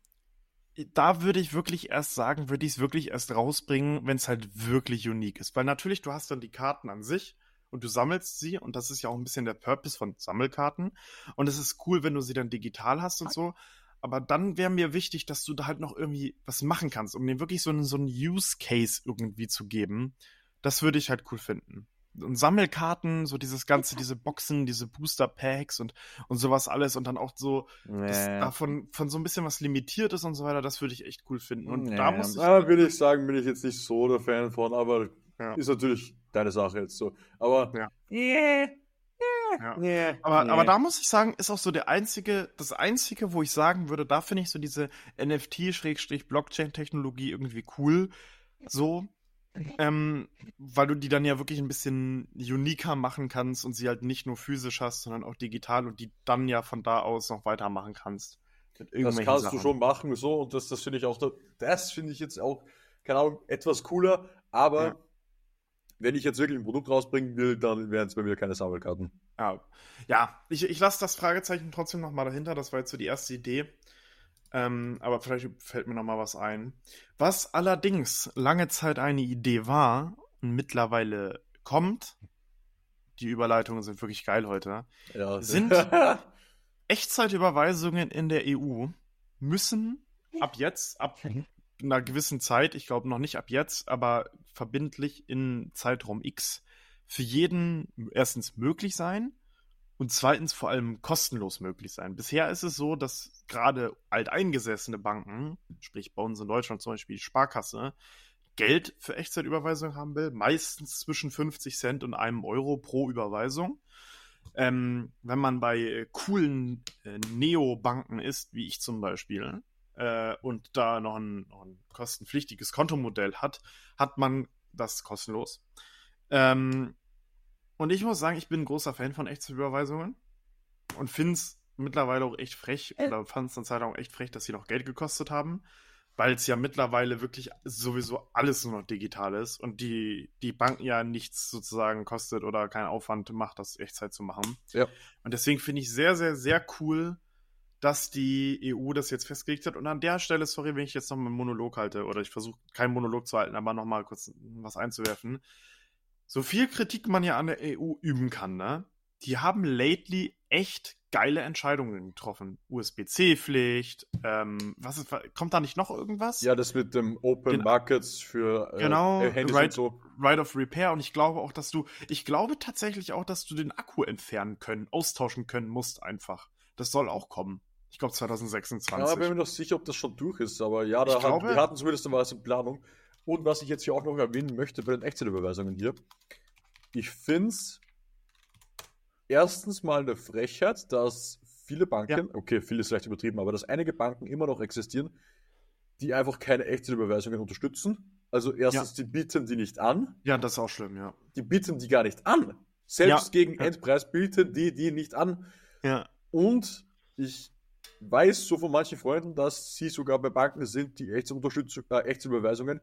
da würde ich wirklich erst sagen, würde ich es wirklich erst rausbringen, wenn es halt wirklich unique ist. Weil natürlich, du hast dann die Karten an sich und du sammelst sie und das ist ja auch ein bisschen der Purpose von Sammelkarten. Und es ist cool, wenn du sie dann digital hast und so. Aber dann wäre mir wichtig, dass du da halt noch irgendwie was machen kannst, um dir wirklich so einen, so einen Use Case irgendwie zu geben. Das würde ich halt cool finden. Und Sammelkarten, so dieses ganze, diese Boxen, diese Booster Packs und, und sowas alles und dann auch so, Nee. davon von so ein bisschen was limitiert ist und so weiter, das würde ich echt cool finden. Und da muss ich. da würde ich sagen, bin ich jetzt nicht so der Fan von, aber Ja. ist natürlich deine Sache jetzt so. Aber Ja. nee, Ja. nee, Aber, nee. aber da muss ich sagen, ist auch so der einzige, das einzige, wo ich sagen würde, da finde ich so diese NFT-Blockchain-Technologie irgendwie cool. So. Ähm, weil du die dann ja wirklich ein bisschen uniker machen kannst und sie halt nicht nur physisch hast, sondern auch digital und die dann ja von da aus noch weitermachen kannst. Das kannst Sachen. du schon machen, so, und das, das finde ich auch, das finde ich jetzt auch, keine Ahnung, etwas cooler, aber Ja. wenn ich jetzt wirklich ein Produkt rausbringen will, dann wären es bei mir keine Sammelkarten. Ja, ja ich, ich lasse das Fragezeichen trotzdem noch mal dahinter. Das war jetzt so die erste Idee. Ähm, aber vielleicht fällt mir noch mal was ein. Was allerdings lange Zeit eine Idee war und mittlerweile kommt, die Überleitungen sind wirklich geil heute. Ja. Sind- Echtzeitüberweisungen in der EU müssen ab jetzt, ab einer gewissen Zeit, ich glaube noch nicht ab jetzt, aber verbindlich in Zeitraum X für jeden erstens möglich sein und zweitens vor allem kostenlos möglich sein. Bisher ist es so, dass gerade alteingesessene Banken, sprich bei uns in Deutschland zum Beispiel die Sparkasse, Geld für Echtzeitüberweisung haben will, meistens zwischen 50 Cent und einem Euro pro Überweisung. Ähm, wenn man bei äh, coolen äh, Neobanken ist, wie ich zum Beispiel, äh, und da noch ein, noch ein kostenpflichtiges Kontomodell hat, hat man das kostenlos. Ähm, und ich muss sagen, ich bin ein großer Fan von Echtzeitüberweisungen und finde es mittlerweile auch echt frech, oder fand es eine Zeit lang auch echt frech, dass sie noch Geld gekostet haben, weil es ja mittlerweile wirklich sowieso alles nur noch digital ist und die, die Banken ja nichts sozusagen kostet oder keinen Aufwand macht, das Echtzeit zu machen. Ja. Und deswegen finde ich sehr, sehr, sehr cool, dass die EU das jetzt festgelegt hat. Und an der Stelle, sorry, wenn ich jetzt noch mal einen Monolog halte, oder ich versuche keinen Monolog zu halten, aber noch mal kurz was einzuwerfen. So viel Kritik man ja an der EU üben kann, ne? Die haben lately echt geile Entscheidungen getroffen. USB-C-Pflicht, ähm, was ist, kommt da nicht noch irgendwas? Ja, das mit dem Open Genau. Markets für äh, Genau, Handys right. und so. Right of Repair und ich glaube auch, dass du, ich glaube tatsächlich auch, dass du den Akku entfernen können, austauschen können musst einfach. Das soll auch kommen. Ich glaube 2026. Ja, bin mir noch sicher, ob das schon durch ist, aber ja, da Ich haben, glaube- wir hatten zumindest mal was in Planung. Und was ich jetzt hier auch noch erwähnen möchte bei den Echtzeitüberweisungen hier, ich finde es erstens mal eine Frechheit, dass viele Banken, okay, viel ist vielleicht übertrieben, aber dass einige Banken immer noch existieren, die einfach keine Echtzeitüberweisungen unterstützen. Also erstens, die bieten die nicht an. Ja, das ist auch schlimm, ja. Die bieten die gar nicht an. Selbst Ja. gegen Ja. Endpreis bieten die die nicht an. Ja. Und ich weiß so von manchen Freunden, dass sie sogar bei Banken sind, die Echtzeitüberweisungen äh, Echtzeitüberweisungen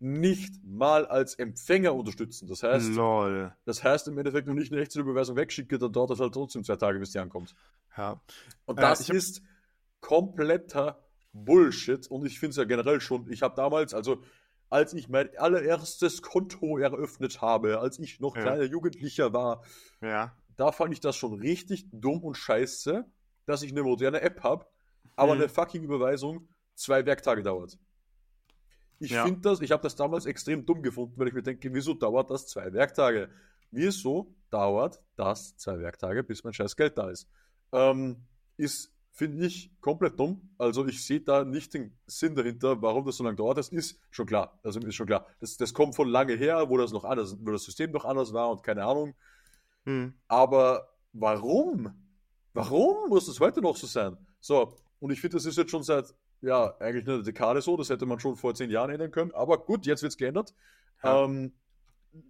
nicht mal als Empfänger unterstützen. Das heißt, Lol. das heißt im Endeffekt, wenn ich eine Echtzeitüberweisung wegschicke, dann dauert das halt trotzdem zwei Tage, bis die ankommt. Ja. Und Äh, das hab- ist kompletter Bullshit. Und ich finde es ja generell schon, ich habe damals, also als ich mein allererstes Konto eröffnet habe, als ich noch Ja. kleiner Jugendlicher war, Ja. da fand ich das schon richtig dumm und scheiße, dass ich eine moderne App habe, aber Mhm. eine fucking Überweisung zwei Werktage dauert. Ich Ja. finde das, ich habe das damals extrem dumm gefunden, weil ich mir denke, wieso dauert das zwei Werktage? Wieso dauert das zwei Werktage, bis mein scheiß Geld da ist? Ähm, ist, finde ich, komplett dumm. Also ich sehe da nicht den Sinn dahinter, warum das so lange dauert. Das ist schon klar. Also ist schon klar. Das, das kommt von lange her, wo das noch anders, wo das System noch anders war und keine Ahnung. Hm. Aber warum? Warum muss das heute noch so sein? So, und ich finde, das ist jetzt schon seit, ja, eigentlich eine Dekade so. Das hätte man schon vor zehn Jahren ändern können. Aber gut, jetzt wird es geändert. Ja. Ähm,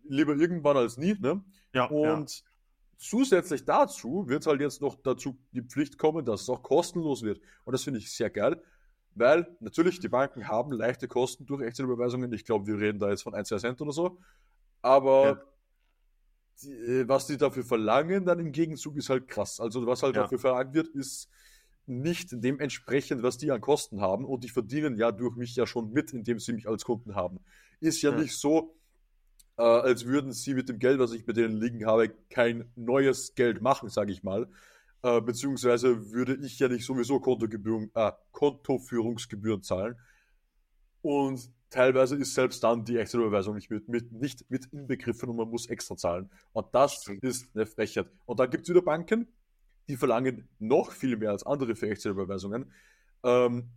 lieber irgendwann als nie. Ne? Ja. ja. Und zusätzlich dazu wird halt jetzt noch dazu die Pflicht kommen, dass es auch kostenlos wird. Und das finde ich sehr geil, weil natürlich die Banken haben leichte Kosten durch Echtzeitüberweisungen. Ich glaube, wir reden da jetzt von 1, 2 Cent oder so. Aber Ja. die, äh, was die dafür verlangen, dann im Gegenzug ist halt krass. Also was halt Ja. dafür verlangt wird, ist nicht dementsprechend, was die an Kosten haben. Und die verdienen ja durch mich ja schon mit, indem sie mich als Kunden haben. Ist ja Ja. nicht so, äh, als würden sie mit dem Geld, was ich bei denen liegen habe, kein neues Geld machen, sage ich mal. Äh, beziehungsweise würde ich ja nicht sowieso Kontogebühren, äh, Kontoführungsgebühren zahlen. Und teilweise ist selbst dann die Echtzeitüberweisung nicht mit, mit, nicht mit inbegriffen und man muss extra zahlen. Und das ist eine Frechheit. Und dann gibt es wieder Banken, die verlangen noch viel mehr als andere für Echtzeitüberweisungen. Ähm,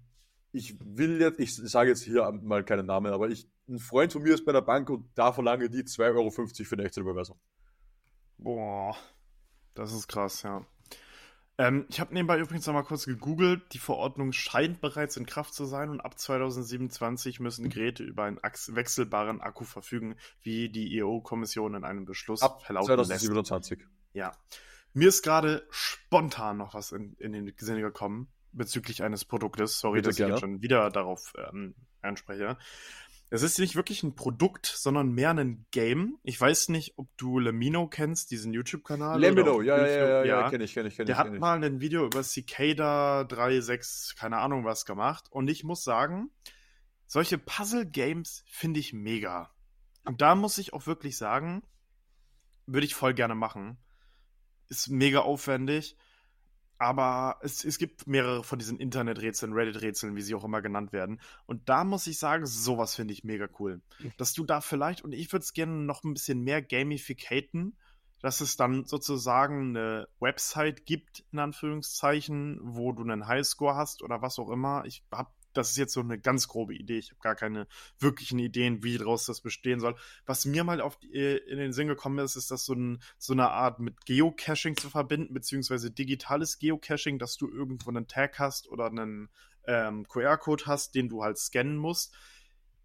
ich will jetzt, ich sage jetzt hier mal keinen Namen, aber ich, ein Freund von mir ist bei der Bank und da verlange die 2,50 Euro für eine Echtzeitüberweisung. Boah, das ist krass, ja. Ähm, ich habe nebenbei übrigens noch mal kurz gegoogelt. Die Verordnung scheint bereits in Kraft zu sein und ab 2027 müssen Geräte über einen wechselbaren Akku verfügen, wie die EU-Kommission in einem Beschluss Ab verlauten lässt. 2027. Ja. Mir ist gerade spontan noch was in, in den Sinne gekommen bezüglich eines Produktes. Sorry, Bitte dass ich gerne. jetzt schon wieder darauf ähm, anspreche. Es ist nicht wirklich ein Produkt, sondern mehr ein Game. Ich weiß nicht, ob du Lemino kennst, diesen YouTube-Kanal. Lemino, ja, ob ja, YouTube- ja, ja, ja kenne ich, kenne ich, kenne ich. Der hat kenn ich. mal ein Video über Cicada 3.6, keine Ahnung was gemacht. Und ich muss sagen, solche Puzzle-Games finde ich mega. Und da muss ich auch wirklich sagen, würde ich voll gerne machen. Ist mega aufwendig. Aber es, es gibt mehrere von diesen Internet-Rätseln, Reddit-Rätseln, wie sie auch immer genannt werden. Und da muss ich sagen, sowas finde ich mega cool. Dass du da vielleicht, und ich würde es gerne noch ein bisschen mehr gamificaten, dass es dann sozusagen eine Website gibt, in Anführungszeichen, wo du einen Highscore hast oder was auch immer. Ich habe, das ist jetzt so eine ganz grobe Idee. Ich habe gar keine wirklichen Ideen, wie daraus das bestehen soll. Was mir mal auf die, äh, in den Sinn gekommen ist, ist das so, ein, so eine Art mit Geocaching zu verbinden, beziehungsweise digitales Geocaching, dass du irgendwo einen Tag hast oder einen ähm, QR-Code hast, den du halt scannen musst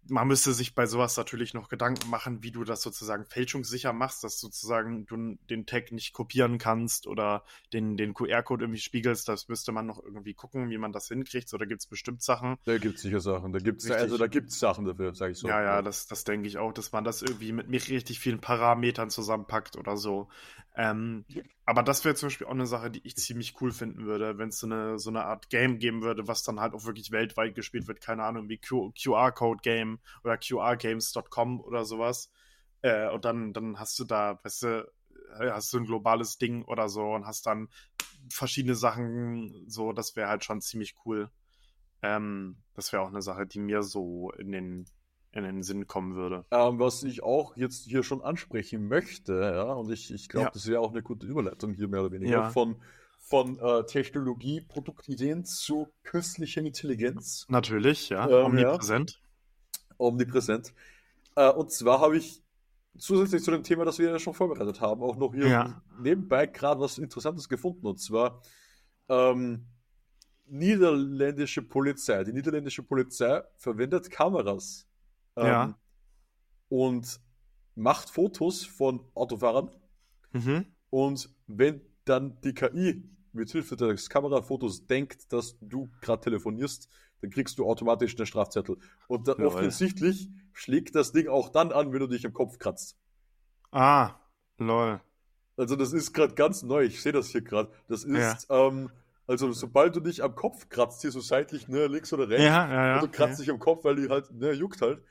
man müsste sich bei sowas natürlich noch Gedanken machen, wie du das sozusagen fälschungssicher machst, dass sozusagen du den Tag nicht kopieren kannst oder den, den QR-Code irgendwie spiegelst. Das müsste man noch irgendwie gucken, wie man das hinkriegt. So, da gibt es bestimmt Sachen. Da gibt es sicher Sachen. Da gibt's, Richtig. also da gibt es Sachen dafür, sage ich so. ja, ja, das, das denke ich auch, dass man das irgendwie mit mir richtig vielen Parametern zusammenpackt oder so. Ähm, aber das wäre zum Beispiel auch eine Sache, die ich ziemlich cool finden würde, wenn es so eine, so eine Art Game geben würde, was dann halt auch wirklich weltweit gespielt wird. Keine Ahnung, wie QR-Code-Game oder QRgames.com oder sowas. Äh, und dann, dann hast du da, weißt du, äh, hast du ein globales Ding oder so und hast dann verschiedene Sachen, so, das wäre halt schon ziemlich cool. Ähm, das wäre auch eine Sache, die mir so in den, in den Sinn kommen würde. Ähm, was ich auch jetzt hier schon ansprechen möchte, ja, und ich, ich glaube, Ja. das wäre auch eine gute Überleitung hier mehr oder weniger, Ja. von, von äh, Technologie, Produktideen zu künstlicher Intelligenz, Natürlich, ja, Ähm, omnipräsent. omnipräsent. Äh, und zwar habe ich zusätzlich zu dem Thema, das wir ja schon vorbereitet haben, auch noch hier Ja. nebenbei gerade was Interessantes gefunden. Und zwar ähm, niederländische Polizei. Die niederländische Polizei verwendet Kameras. Ähm, Ja. Und macht Fotos von Autofahrern. Mhm. Und wenn dann die KI mit Hilfe des Kamerafotos denkt, dass du gerade telefonierst, dann kriegst du automatisch einen Strafzettel. Und dann Jawohl. offensichtlich schlägt das Ding auch dann an, wenn du dich am Kopf kratzt. Ah, lol. Also das ist gerade ganz neu. Ich sehe das hier gerade. Das ist, ähm, also sobald du dich am Kopf kratzt, hier so seitlich, ne, links oder rechts, Ja, ja, ja. und du kratzt dich am Kopf, weil die halt, ne, juckt halt,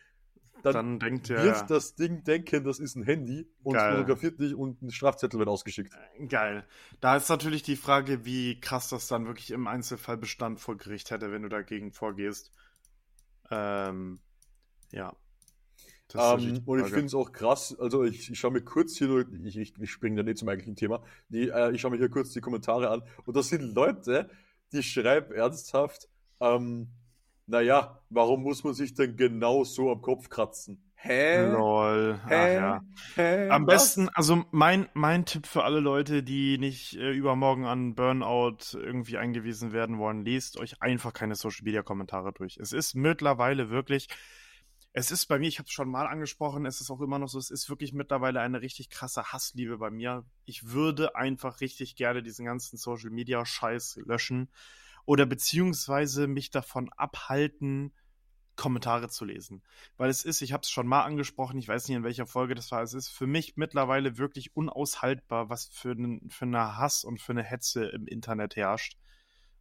dann, Dann denkt er. wird das Ding denken, das ist ein Handy und Geil. fotografiert dich und ein Strafzettel wird ausgeschickt. Geil. Da ist natürlich die Frage, wie krass das dann wirklich im Einzelfall Bestand vor Gericht hätte, wenn du dagegen vorgehst. Ähm, ja. Natürlich Ähm, und ich finde es auch krass, also ich, ich schaue mir kurz hier, nur- ich, ich, ich springe dann nicht zum eigentlichen Thema, die, äh, ich schaue mir hier kurz die Kommentare an und das sind Leute, die schreiben ernsthaft, ähm, naja, warum muss man sich denn genau so am Kopf kratzen? Hä? Lol. Ach, Hä? ja. Hä? Am Was? besten, also mein, mein Tipp für alle Leute, die nicht äh, übermorgen an Burnout irgendwie eingewiesen werden wollen, lest euch einfach keine Social Media Kommentare durch. Es ist mittlerweile wirklich, es ist bei mir, ich habe es schon mal angesprochen, es ist auch immer noch so, es ist wirklich mittlerweile eine richtig krasse Hassliebe bei mir. Ich würde einfach richtig gerne diesen ganzen Social Media Scheiß löschen oder beziehungsweise mich davon abhalten, Kommentare zu lesen. Weil es ist, ich habe es schon mal angesprochen, ich weiß nicht in welcher Folge das war, es ist für mich mittlerweile wirklich unaushaltbar, was für, einen, für eine Hass und für eine Hetze im Internet herrscht.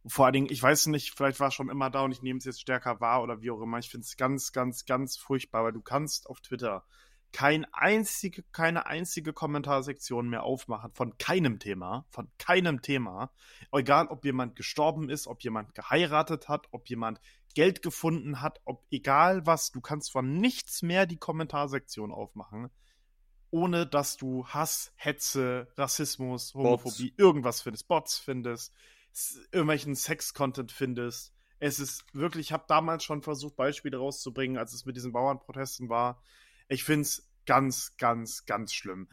Vor allen Dingen, ich weiß nicht, vielleicht war es schon immer da und ich nehme es jetzt stärker wahr oder wie auch immer. Ich finde es ganz, ganz, ganz furchtbar, weil du kannst auf Twitter kein einzige, keine einzige Kommentarsektion mehr aufmachen von keinem Thema, von keinem Thema. Egal, ob jemand gestorben ist, ob jemand geheiratet hat, ob jemand Geld gefunden hat, ob egal was, du kannst von nichts mehr die Kommentarsektion aufmachen, ohne dass du Hass, Hetze, Rassismus, Homophobie, irgendwas findest, Bots findest, irgendwelchen Sex-Content findest. Es ist wirklich, ich habe damals schon versucht, Beispiele rauszubringen, als es mit diesen Bauernprotesten war. Ich finde es ganz, ganz, ganz schlimm.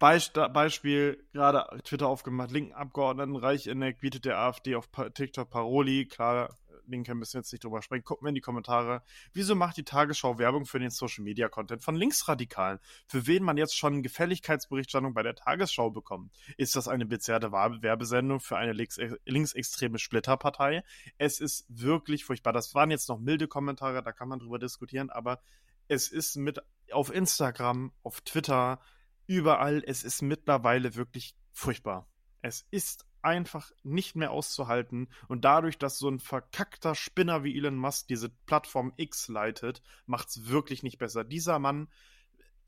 Beispiel, gerade Twitter aufgemacht, linken Abgeordneten Reicheneck bietet der AfD auf TikTok Paroli. Klar, Linke müssen jetzt nicht drüber sprechen. Gucken wir in die Kommentare. Wieso macht die Tagesschau Werbung für den Social Media Content von Linksradikalen? Für wen man jetzt schon Gefälligkeitsberichterstattung bei der Tagesschau bekommt? Ist das eine bezerrte Werbesendung für eine links linksextreme Splitterpartei? Es ist wirklich furchtbar. Das waren jetzt noch milde Kommentare, da kann man drüber diskutieren, aber es ist mit auf Instagram, auf Twitter, überall, es ist mittlerweile wirklich furchtbar. Es ist einfach nicht mehr auszuhalten und dadurch, dass so ein verkackter Spinner wie Elon Musk diese Plattform X leitet, macht's wirklich nicht besser. Dieser Mann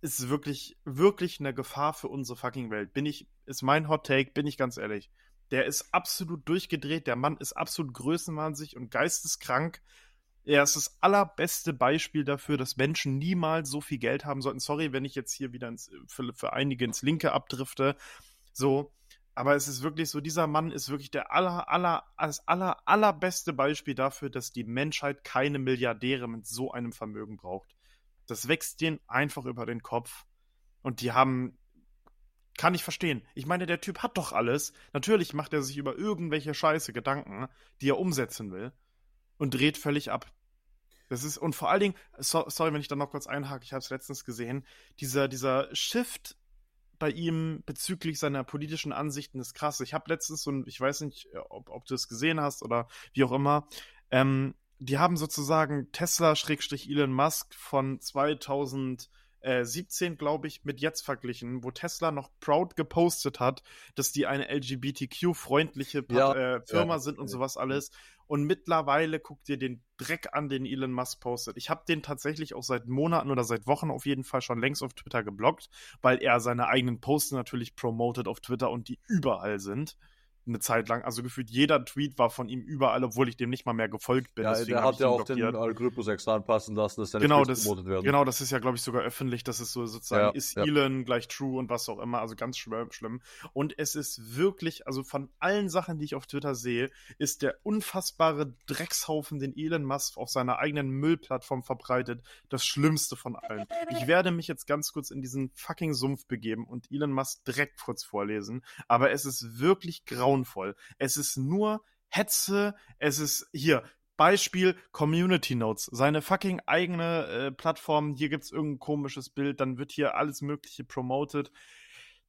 ist wirklich, wirklich eine Gefahr für unsere fucking Welt. Bin ich, ist mein Hot Take, bin ich ganz ehrlich. Der ist absolut durchgedreht, der Mann ist absolut größenwahnsinnig und geisteskrank. Er ist das allerbeste Beispiel dafür, dass Menschen niemals so viel Geld haben sollten. Sorry, wenn ich jetzt hier wieder ins, für, für einige ins Linke abdrifte. So, aber es ist wirklich so, dieser Mann ist wirklich der aller, aller, das aller, allerbeste Beispiel dafür, dass die Menschheit keine Milliardäre mit so einem Vermögen braucht. Das wächst denen einfach über den Kopf. Und die haben, kann ich verstehen. Ich meine, der Typ hat doch alles. Natürlich macht er sich über irgendwelche Scheiße Gedanken, die er umsetzen will. Und dreht völlig ab. Das ist, und vor allen Dingen, so, sorry, wenn ich da noch kurz einhake, ich habe es letztens gesehen, dieser, dieser Shift bei ihm bezüglich seiner politischen Ansichten ist krass. Ich habe letztens so ein, ich weiß nicht, ob, ob du es gesehen hast oder wie auch immer, ähm, die haben sozusagen Tesla-Elon Musk von 2017, glaube ich, mit jetzt verglichen, wo Tesla noch proud gepostet hat, dass die eine LGBTQ-freundliche Ja, äh, Firma ja. sind und sowas alles. Und mittlerweile guckt ihr den Dreck an, den Elon Musk postet. Ich habe den tatsächlich auch seit Monaten oder seit Wochen auf jeden Fall schon längst auf Twitter geblockt, weil er seine eigenen Posts natürlich promotet auf Twitter und die überall sind. Eine Zeit lang. Also gefühlt jeder Tweet war von ihm überall, obwohl ich dem nicht mal mehr gefolgt bin. Ja, Deswegen der hat ja auch den blockiert. Algorithmus extra anpassen lassen, dass seine Genau Tweets das, promotet werden. genau, das ist ja, glaube ich, sogar öffentlich, dass es so sozusagen Ja, ist ja. Elon gleich True und was auch immer, also ganz schlimm. Und es ist wirklich, also von allen Sachen, die ich auf Twitter sehe, ist der unfassbare Dreckshaufen, den Elon Musk auf seiner eigenen Müllplattform verbreitet, das Schlimmste von allen. Ich werde mich jetzt ganz kurz in diesen fucking Sumpf begeben und Elon Musk direkt kurz vorlesen, aber es ist wirklich grauenvoll. Es ist nur Hetze, es ist hier Beispiel Community Notes, seine fucking eigene äh, Plattform. Hier gibt's irgendein komisches Bild, dann wird hier alles Mögliche promoted.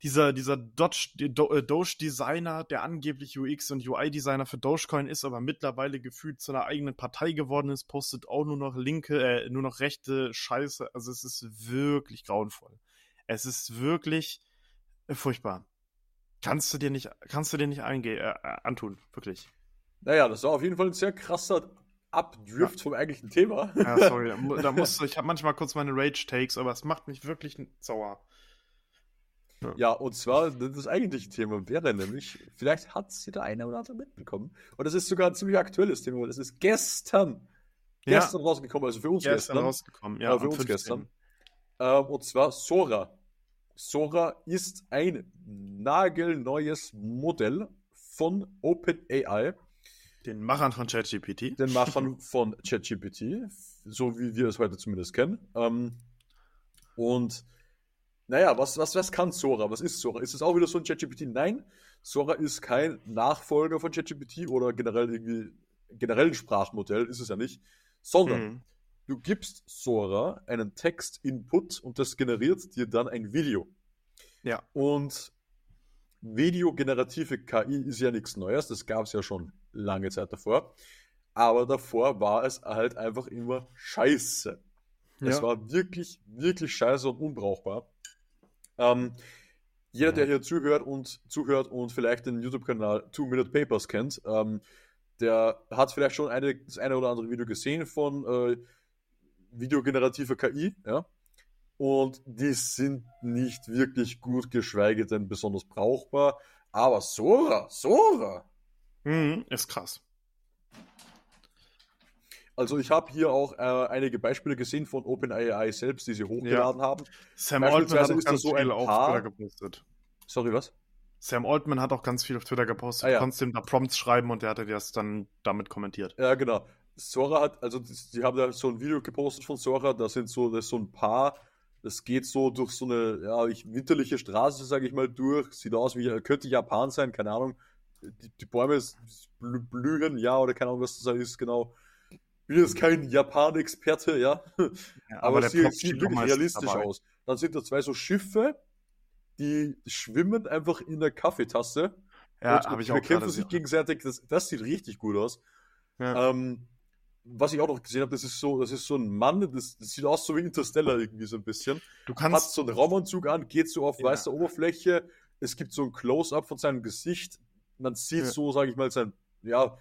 Dieser, dieser äh, Doge-Designer, der angeblich UX und UI-Designer für Dogecoin ist, aber mittlerweile gefühlt zu einer eigenen Partei geworden ist, postet auch nur noch linke, äh, nur noch rechte Scheiße. Also es ist wirklich grauenvoll. Es ist wirklich äh, furchtbar. Kannst du dir nicht, kannst du dir nicht einge äh, äh antun, wirklich. Naja, das war auf jeden Fall ein sehr krasser Abdrift ja. vom eigentlichen Thema. Ja, sorry, da musst du, ich habe manchmal kurz meine Rage-Takes, aber es macht mich wirklich sauer. Ja. ja, und zwar das eigentliche Thema wäre nämlich, vielleicht hat es der eine oder andere mitbekommen, und das ist sogar ein ziemlich aktuelles Thema, weil das ist gestern, gestern rausgekommen, also für uns gestern, gestern rausgekommen, ja, äh, für uns 15. gestern. Ähm, und zwar Sora. Sora ist ein nagelneues Modell von OpenAI, den Machern von ChatGPT. Den Machern von ChatGPT, so wie wir es heute zumindest kennen. Ähm, und naja, was, was, was kann Sora? Was ist Sora? Ist es auch wieder so ein ChatGPT? Nein, Sora ist kein Nachfolger von ChatGPT oder generell irgendwie generell ein Sprachmodell, ist es ja nicht, sondern mhm. Du gibst Sora einen Text-Input und das generiert dir dann ein Video. Ja. Und videogenerative KI ist ja nichts Neues, das gab es ja schon lange Zeit davor. Aber davor war es halt einfach immer scheiße. Ja. Es war wirklich, wirklich scheiße und unbrauchbar. Ähm, jeder, der hier zuhört und zuhört und vielleicht den YouTube-Kanal Two Minute Papers kennt, ähm, der hat vielleicht schon eine, das eine oder andere Video gesehen von äh, videogenerativer KI, ja. Und die sind nicht wirklich gut, geschweige denn besonders brauchbar. Aber Sora, Sora, Mhm, ist krass. Also ich habe hier auch äh, einige Beispiele gesehen von OpenAI selbst, die sie hochgeladen ja. haben. Sam Altman hat auch ganz so viel auf Twitter gepostet. Sorry, was? Sam Altman hat auch ganz viel auf Twitter gepostet. Ah, ja. Du konntest ihm da Prompts schreiben und der hatte das dann damit kommentiert. Ja, genau. Sora hat, also die haben da so ein Video gepostet von Sora, da sind so, das ist so ein Paar, das geht so durch so eine ja, winterliche Straße, sage ich mal, durch. Sieht aus wie, könnte Japan sein, keine Ahnung die, die Bäume blühen, ja, oder keine Ahnung, was das ist, genau. Ich bin jetzt kein Japan-Experte, ja. ja. aber, es sieht, sieht wirklich realistisch dabei. aus. Dann sind da zwei so Schiffe, die schwimmen einfach in der Kaffeetasse. Ja, habe ich auch bekämpfen sich gegenseitig. Das, das sieht richtig gut aus. Ja. Ähm, was ich auch noch gesehen habe, das ist so, das ist so ein Mann, das, das, sieht aus so wie Interstellar irgendwie so ein bisschen. Du kannst hat so einen Raumanzug an, geht so auf ja. weißer Oberfläche. Es gibt so ein Close-up von seinem Gesicht man sieht ja. so, sage ich mal, sein, ja,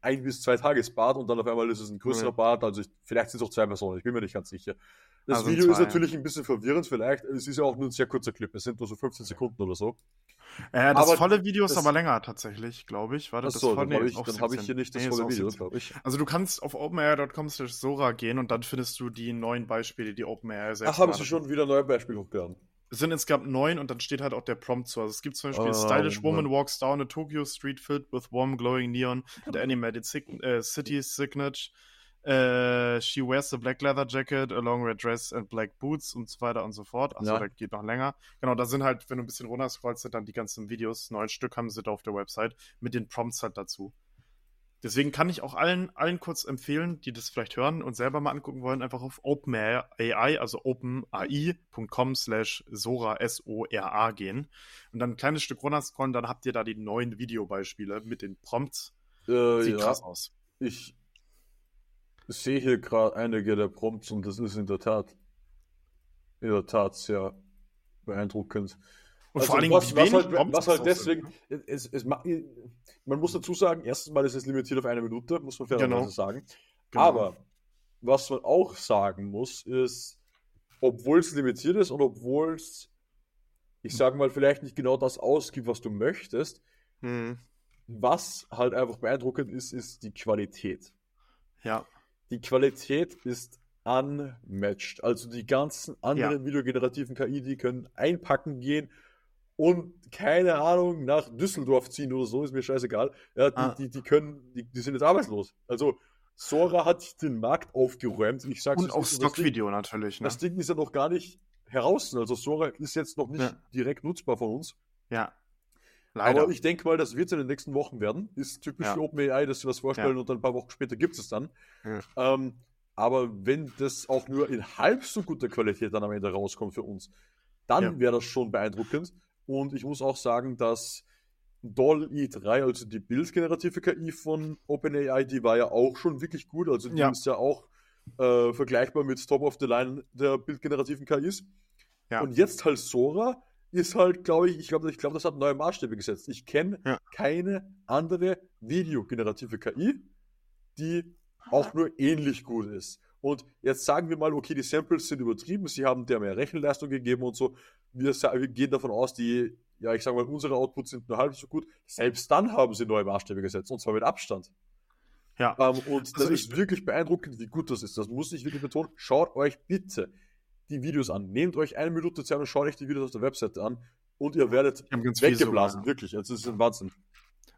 ein bis zwei Tagesbad und dann auf einmal ist es ein größerer ja. Bad. Also ich, vielleicht sind es auch zwei Personen, ich bin mir nicht ganz sicher. Das also Video zwei, ist natürlich ein bisschen verwirrend, vielleicht. Es ist ja auch nur ein sehr kurzer Clip, es sind nur so 15 Sekunden oder so. Äh, das aber volle Video ist aber länger tatsächlich, glaube ich. War das, Achso, das dann habe ich, hab ich, hier nicht das nee, volle Video, glaube ich. Also du kannst auf openai.com Sora gehen und dann findest du die neuen Beispiele, die OpenAI selbst Ach, haben sie schon wieder neue Beispiele hochgeladen? Es sind insgesamt neun und dann steht halt auch der Prompt zu. Also es gibt zum Beispiel oh, Stylish Woman man. walks down a Tokyo street filled with warm glowing neon and animated sig äh, city signature. Äh, she wears a black leather jacket, a long red dress and black boots und so weiter und so fort. Also ja. da geht noch länger. Genau, da sind halt, wenn du ein bisschen runter scrollst, sind dann die ganzen Videos. Neun Stück haben sie da auf der Website mit den Prompts halt dazu. Deswegen kann ich auch allen, allen kurz empfehlen, die das vielleicht hören und selber mal angucken wollen, einfach auf OpenAI, also openai.com slash Sora, S-O-R-A gehen und dann ein kleines Stück runterscrollen, dann habt ihr da die neuen Videobeispiele mit den Prompts. Äh, Sieht ja, krass aus. Ich sehe hier gerade einige der Prompts und das ist in der Tat, in der Tat sehr beeindruckend. Und also vor allem, was, was, halt, was halt deswegen, es, es, man muss dazu sagen, erstens mal ist es limitiert auf eine Minute, muss man fairerweise genau. sagen. Genau. Aber was man auch sagen muss, ist, obwohl es limitiert ist und obwohl es, ich sage mal, vielleicht nicht genau das ausgibt, was du möchtest, hm. was halt einfach beeindruckend ist, ist die Qualität. Ja. Die Qualität ist unmatched. Also die ganzen anderen ja. videogenerativen KI, die können einpacken gehen und keine Ahnung nach Düsseldorf ziehen oder so, ist mir scheißegal. Ja, die, ah. die, die können, die, die sind jetzt arbeitslos. Also Sora hat den Markt aufgeräumt. Ich sag's Und auch Stockvideo natürlich. Ne? Das Ding ist ja noch gar nicht heraus. Also Sora ist jetzt noch nicht ja. direkt nutzbar von uns. Ja. Leider. Aber ich denke mal, das wird es in den nächsten Wochen werden. Ist typisch Ja. für OpenAI, dass sie was vorstellen Ja. und dann ein paar Wochen später gibt es es dann. Ja. Ähm, aber wenn das auch nur in halb so guter Qualität dann am Ende rauskommt für uns, dann Ja. wäre das schon beeindruckend. Und ich muss auch sagen, dass DALL-E 3, also die bildgenerative KI von OpenAI, die war ja auch schon wirklich gut. Also die Ja. ist ja auch äh, vergleichbar mit Top of the Line der bildgenerativen KIs. Ja. Und jetzt halt Sora ist halt, glaube ich, ich glaube, ich glaube, das hat neue Maßstäbe gesetzt. Ich kenne Ja. keine andere videogenerative KI, die auch nur ähnlich gut ist. Und jetzt sagen wir mal, okay, die Samples sind übertrieben, sie haben der mehr Rechenleistung gegeben und so. Wir, wir gehen davon aus, die, ja, ich sage mal, unsere Outputs sind nur halb so gut. Selbst dann haben sie neue Maßstäbe gesetzt, und zwar mit Abstand. Ja. Ähm, und das Also ist ich- wirklich beeindruckend, wie gut das ist. Das muss ich wirklich betonen. Schaut euch bitte die Videos an. Nehmt euch eine Minute Zeit und schaut euch die Videos auf der Webseite an und ihr werdet weggeblasen. ja. Wirklich. Also, das ist ein Wahnsinn.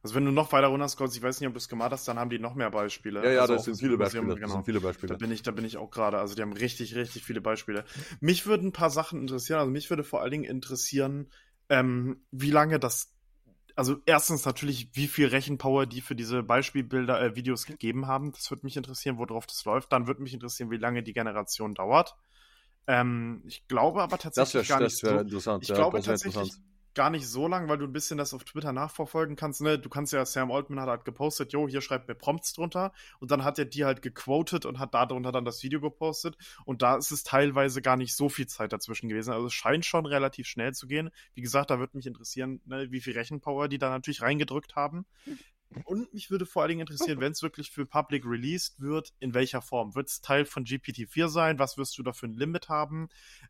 Also wenn du noch weiter runter scrollst, ich weiß nicht, ob du es gemacht hast, dann haben die noch mehr Beispiele. Ja, ja, also das sind viele Beispiele. Das Genau. sind viele Da Beispiele. bin ich, da bin ich auch gerade. Also die haben richtig, richtig viele Beispiele. Mich würden ein paar Sachen interessieren. Also mich würde vor allen Dingen interessieren, ähm, wie lange das. Also erstens natürlich, wie viel Rechenpower die für diese Beispielbilder, äh, Videos gegeben haben. Das würde mich interessieren, worauf das läuft. Dann würde mich interessieren, wie lange die Generation dauert. Ähm, ich glaube aber Das tatsächlich wäre gar nicht wär so interessant. ich ja, glaube das wär tatsächlich gar nicht so lang, weil du ein bisschen das auf Twitter nachverfolgen kannst. Ne? Du kannst ja, Sam Altman hat halt gepostet, jo, hier schreibt mir Prompts drunter. Und dann hat er die halt gequotet und hat darunter dann das Video gepostet. Und da ist es teilweise gar nicht so viel Zeit dazwischen gewesen. Also es scheint schon relativ schnell zu gehen. Wie gesagt, da würde mich interessieren, ne, wie viel Rechenpower die da natürlich reingedrückt haben. Und mich würde vor allen Dingen interessieren, wenn es wirklich für Public released wird, in welcher Form? Wird es Teil von GPT-4 sein? Was wirst du da für ein Limit haben?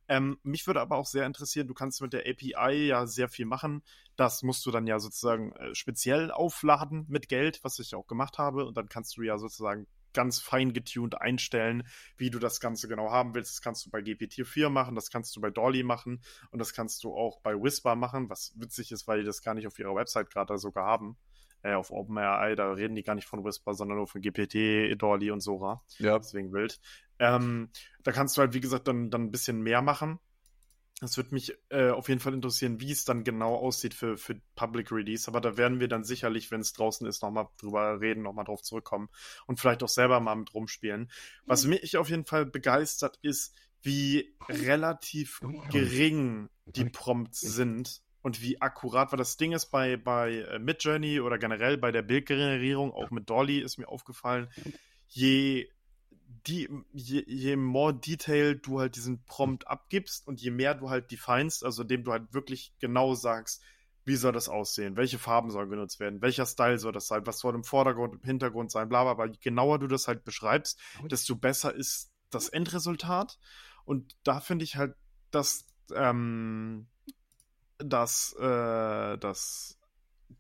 Ähm, mich würde aber auch sehr interessieren, du kannst mit der API ja sehr viel machen. Das musst du dann ja sozusagen äh, speziell aufladen mit Geld, was ich auch gemacht habe. Und dann kannst du ja sozusagen ganz fein getuned einstellen, wie du das Ganze genau haben willst. Das kannst du bei GPT-4 machen, das kannst du bei Dolly machen und das kannst du auch bei Whisper machen, was witzig ist, weil die das gar nicht auf ihrer Website gerade sogar haben. Äh, auf OpenAI, da reden die gar nicht von Whisper, sondern nur von GPT, Dolly und Sora Ja. deswegen wild. Ähm, da kannst du halt, wie gesagt, dann, dann ein bisschen mehr machen. Das würde mich äh, auf jeden Fall interessieren, wie es dann genau aussieht für, für Public Release. Aber da werden wir dann sicherlich, wenn es draußen ist, nochmal drüber reden, nochmal drauf zurückkommen und vielleicht auch selber mal mit rumspielen. Was mich auf jeden Fall begeistert ist, wie relativ gering die Prompts sind und wie akkurat, weil das Ding ist bei, bei äh, Midjourney oder generell bei der Bildgenerierung, auch mit Dolly ist mir aufgefallen, je, die, je, je more detailed du halt diesen Prompt abgibst und je mehr du halt definest, also indem du halt wirklich genau sagst, wie soll das aussehen, welche Farben sollen genutzt werden, welcher Style soll das sein, was soll im Vordergrund, im Hintergrund sein, bla bla bla. Je genauer du das halt beschreibst, desto besser ist das Endresultat. Und da finde ich halt, dass, ähm, dass, äh, dass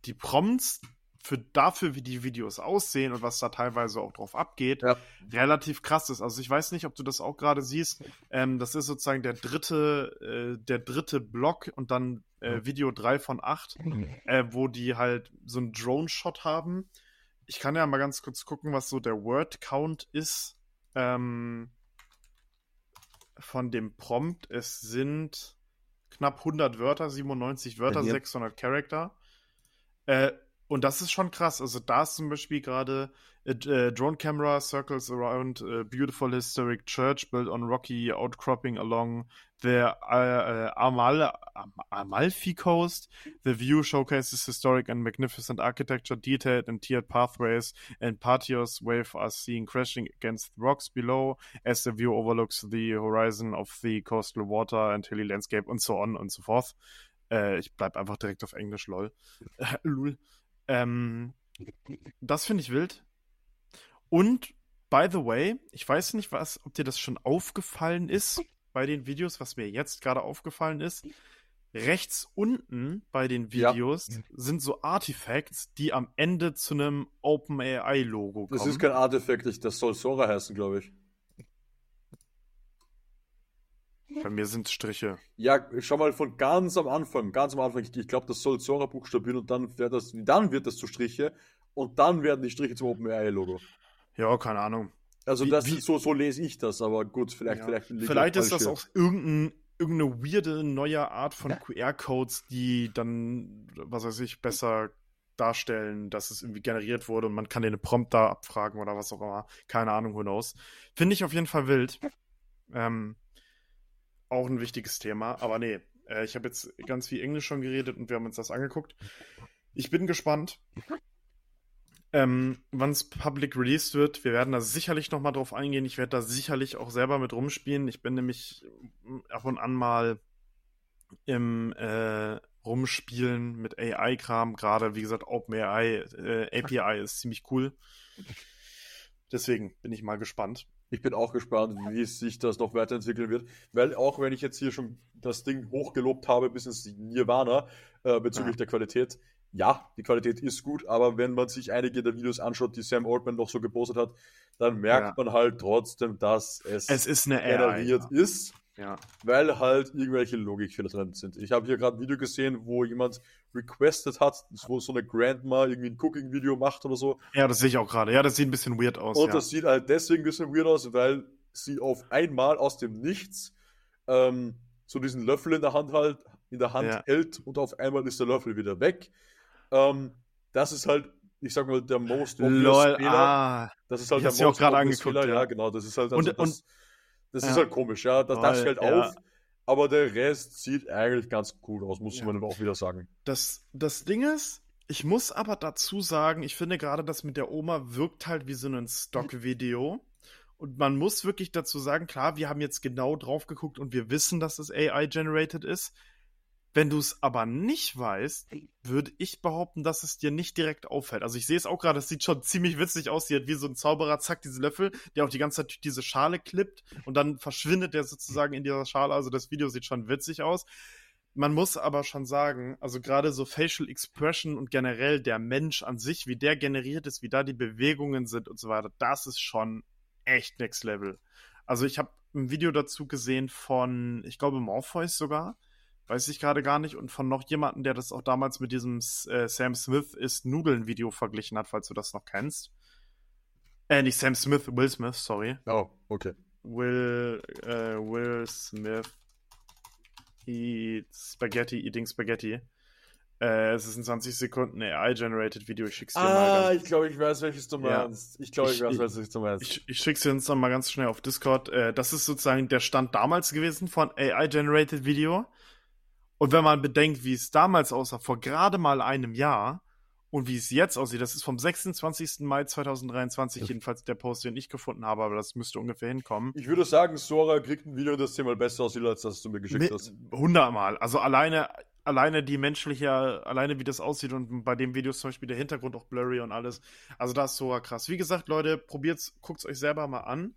die Prompts für dafür, wie die Videos aussehen und was da teilweise auch drauf abgeht, Ja. relativ krass ist. Also ich weiß nicht, ob du das auch gerade siehst. Ähm, das ist sozusagen der dritte, äh, der dritte Block und dann äh, Video 3 von 8, äh, wo die halt so einen Drone-Shot haben. Ich kann ja mal ganz kurz gucken, was so der Word-Count ist. Ähm, von dem Prompt. Es sind knapp 100 Wörter, 97 Wörter, Hier. 600 Charakter. Äh, und das ist schon krass. Also da ist zum Beispiel gerade äh, äh, Drone Camera circles around a beautiful historic church built on rocky outcropping along the uh, Amal Am Amalfi Coast. The view showcases historic and magnificent architecture, detailed and tiered pathways and patios wave are seen crashing against rocks below as the view overlooks the horizon of the coastal water and hilly landscape und so on und so forth. Äh, ich bleib einfach direkt auf Englisch, lol. Lul. Ähm, das finde ich wild. Und, by the way, ich weiß nicht, was, ob dir das schon aufgefallen ist bei den Videos, was mir jetzt gerade aufgefallen ist. Rechts unten bei den Ja. Videos sind so Artifacts, die am Ende zu einem OpenAI-Logo kommen. Das ist kein Artefakt, ich- das soll Sora heißen, glaube ich. Bei mir sind Striche. Ja, schau mal von ganz am Anfang, ganz am Anfang, ich, ich glaube, das soll Sora buchstabieren und dann wird das, dann wird das zu Striche und dann werden die Striche zum OpenAI-Logo. Ja, keine Ahnung. Also Wie- das wie- so, so lese ich das, aber gut, vielleicht, Ja. vielleicht, Vielleicht ist das auch irgendein irgendeine weirde neue Art von QR-Codes, die dann, was weiß ich, besser darstellen, dass es irgendwie generiert wurde und man kann den Prompter abfragen oder was auch immer. Keine Ahnung, who knows. Finde ich auf jeden Fall wild. Ähm, auch ein wichtiges Thema, aber nee, äh, ich habe jetzt ganz viel Englisch schon geredet und wir haben uns das angeguckt. Ich bin gespannt, ähm, wann es public released wird. Wir werden da sicherlich nochmal drauf eingehen. Ich werde da sicherlich auch selber mit rumspielen. Ich bin nämlich ab und an mal im äh, Rumspielen mit AI-Kram. Gerade, wie gesagt, OpenAI, äh, API ist ziemlich cool. Deswegen bin ich mal gespannt. Ich bin auch gespannt, wie sich das noch weiterentwickeln wird, weil auch wenn ich jetzt hier schon das Ding hochgelobt habe bis ins Nirvana äh, bezüglich ja. der Qualität, ja, die Qualität ist gut, aber wenn man sich einige der Videos anschaut, die Sam Altman noch so gepostet hat, dann merkt ja. man halt trotzdem, dass es, es ist eine generiert AI, ja. ist. Ja. Weil halt irgendwelche Logikfehler drin sind. Ich habe hier gerade ein Video gesehen, wo jemand requested hat, wo so eine Grandma irgendwie ein Cooking-Video macht oder so. Ja, das sehe ich auch gerade. Ja, das sieht ein bisschen weird aus. Und ja. das sieht halt deswegen ein bisschen weird aus, weil sie auf einmal aus dem Nichts ähm, so diesen Löffel in der Hand halt in der Hand ja. hält und auf einmal ist der Löffel wieder weg. Ähm, das ist halt, ich sag mal, der most obvious Lol, Fehler. Ah, das ist halt der most auch obvious Fehler. Ja. ja. genau. Das ist halt, also und, das, und, das ist halt komisch, ja. Das, das fällt auf. Aber der Rest sieht eigentlich ganz cool aus, muss man auch wieder sagen. Das, das Ding ist, ich muss aber dazu sagen, ich finde gerade das mit der Oma wirkt halt wie so ein Stock-Video. Und man muss wirklich dazu sagen, klar, wir haben jetzt genau drauf geguckt und wir wissen, dass es AI-generated ist. Wenn du es aber nicht weißt, würde ich behaupten, dass es dir nicht direkt auffällt. Also ich sehe es auch gerade, es sieht schon ziemlich witzig aus. Hier wie so ein Zauberer, zack, diese Löffel, der auch die ganze Zeit diese Schale klippt und dann verschwindet der sozusagen in dieser Schale. Also das Video sieht schon witzig aus. Man muss aber schon sagen, also gerade so Facial Expression und generell der Mensch an sich, wie der generiert ist, wie da die Bewegungen sind und so weiter, das ist schon echt Next Level. Also ich habe ein Video dazu gesehen von, ich glaube, Morpheus sogar weiß ich gerade gar nicht, und von noch jemandem, der das auch damals mit diesem äh, Sam Smith ist Nudeln-Video verglichen hat, falls du das noch kennst. Äh, nicht Sam Smith, Will Smith, sorry. Oh, okay. Will, äh, Will Smith eat Spaghetti, eating Spaghetti. Äh, es ist ein 20 Sekunden AI-generated Video. Ich schick's dir ah, mal. Ah, ich glaube, ich weiß, welches du meinst. Ja. Ich glaube, ich, ich, weiß, welches du meinst. Ich, ich schick's dir uns dann mal ganz schnell auf Discord. Äh, das ist sozusagen der Stand damals gewesen von AI-generated Video. Und wenn man bedenkt, wie es damals aussah, vor gerade mal einem Jahr, und wie es jetzt aussieht, das ist vom 26. Mai 2023, jedenfalls der Post, den ich gefunden habe, aber das müsste ungefähr hinkommen. Ich würde sagen, Sora kriegt ein Video, das zehnmal besser aussieht, als das du mir geschickt Mit, hast. Hundertmal. Also alleine, alleine die menschliche, alleine wie das aussieht und bei dem Video ist zum Beispiel der Hintergrund auch blurry und alles. Also das ist Sora krass. Wie gesagt, Leute, probiert's, guckt's euch selber mal an.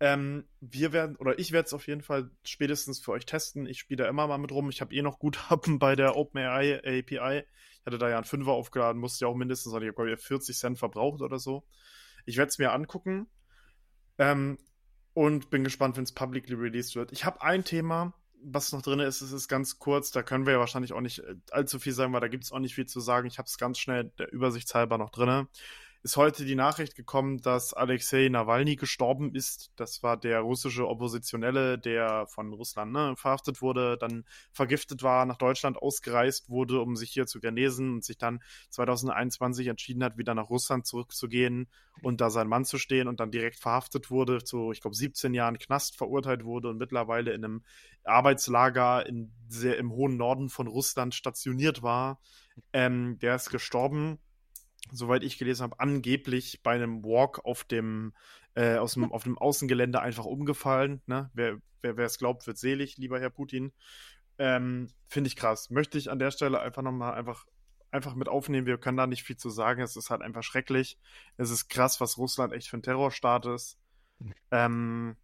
Ähm, wir werden, oder ich werde es auf jeden Fall spätestens für euch testen. Ich spiele da immer mal mit rum. Ich habe eh noch Guthaben bei der OpenAI API. Ich hatte da ja einen Fünfer aufgeladen, musste ja auch mindestens, ich habe 40 Cent verbraucht oder so. Ich werde es mir angucken. Ähm, und bin gespannt, wenn es publicly released wird. Ich habe ein Thema, was noch drin ist, es ist ganz kurz, da können wir ja wahrscheinlich auch nicht äh, allzu viel sagen, weil da gibt es auch nicht viel zu sagen. Ich habe es ganz schnell der Übersichtshalber noch drin ist heute die Nachricht gekommen, dass Alexei Nawalny gestorben ist. Das war der russische Oppositionelle, der von Russland ne, verhaftet wurde, dann vergiftet war, nach Deutschland ausgereist wurde, um sich hier zu genesen und sich dann 2021 entschieden hat, wieder nach Russland zurückzugehen und da sein Mann zu stehen und dann direkt verhaftet wurde, zu, ich glaube, 17 Jahren Knast verurteilt wurde und mittlerweile in einem Arbeitslager in sehr, im hohen Norden von Russland stationiert war. Ähm, der ist gestorben soweit ich gelesen habe, angeblich bei einem Walk auf dem, äh, aus dem, auf dem Außengelände einfach umgefallen. Ne? Wer, es glaubt, wird selig, lieber Herr Putin. Ähm, Finde ich krass. Möchte ich an der Stelle einfach nochmal einfach, einfach mit aufnehmen. Wir können da nicht viel zu sagen. Es ist halt einfach schrecklich. Es ist krass, was Russland echt für ein Terrorstaat ist. Ähm,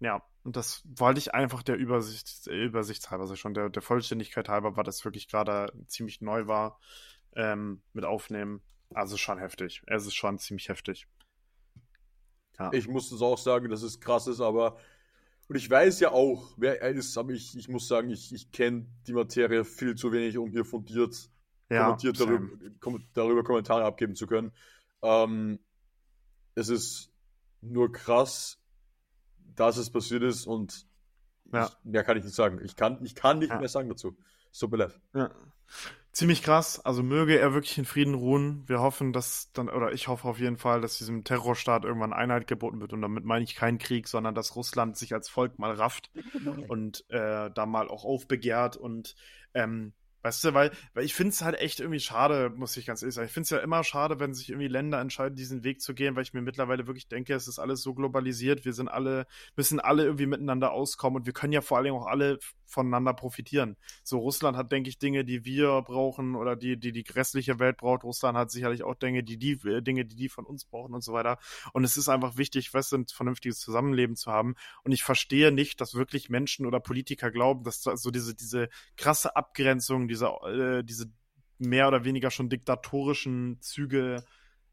ja, und das wollte ich einfach der Übersicht, Übersichtshalber, also schon der, der Vollständigkeit halber, weil das wirklich gerade ziemlich neu war, ähm, mit aufnehmen. Also schon heftig. Es ist schon ziemlich heftig. Ja. Ich muss es auch sagen, dass es krass ist, aber und ich weiß ja auch, wer er ist, aber ich, ich muss sagen, ich, ich kenne die Materie viel zu wenig, um hier fundiert ja, kommentiert darüber, kom darüber, Kommentare abgeben zu können. Ähm, es ist nur krass, dass es passiert ist und Ja. Ich, mehr kann ich nicht sagen. Ich kann, ich kann nicht ja. mehr sagen dazu. So beleid. Ja. Ziemlich krass. Also möge er wirklich in Frieden ruhen. Wir hoffen, dass dann, oder ich hoffe auf jeden Fall, dass diesem Terrorstaat irgendwann Einheit geboten wird. Und damit meine ich keinen Krieg, sondern dass Russland sich als Volk mal rafft und äh, da mal auch aufbegehrt und ähm, Weißt du, weil, weil ich finde es halt echt irgendwie schade, muss ich ganz ehrlich sagen. Ich finde es ja immer schade, wenn sich irgendwie Länder entscheiden, diesen Weg zu gehen, weil ich mir mittlerweile wirklich denke, es ist alles so globalisiert, wir sind alle, müssen alle irgendwie miteinander auskommen und wir können ja vor allen Dingen auch alle voneinander profitieren. So, Russland hat, denke ich, Dinge, die wir brauchen oder die, die die restliche Welt braucht. Russland hat sicherlich auch Dinge, die die, äh, Dinge, die die von uns brauchen und so weiter. Und es ist einfach wichtig, weißt du, ein vernünftiges Zusammenleben zu haben. Und ich verstehe nicht, dass wirklich Menschen oder Politiker glauben, dass so diese, diese krasse Abgrenzung, diese, äh, diese mehr oder weniger schon diktatorischen Züge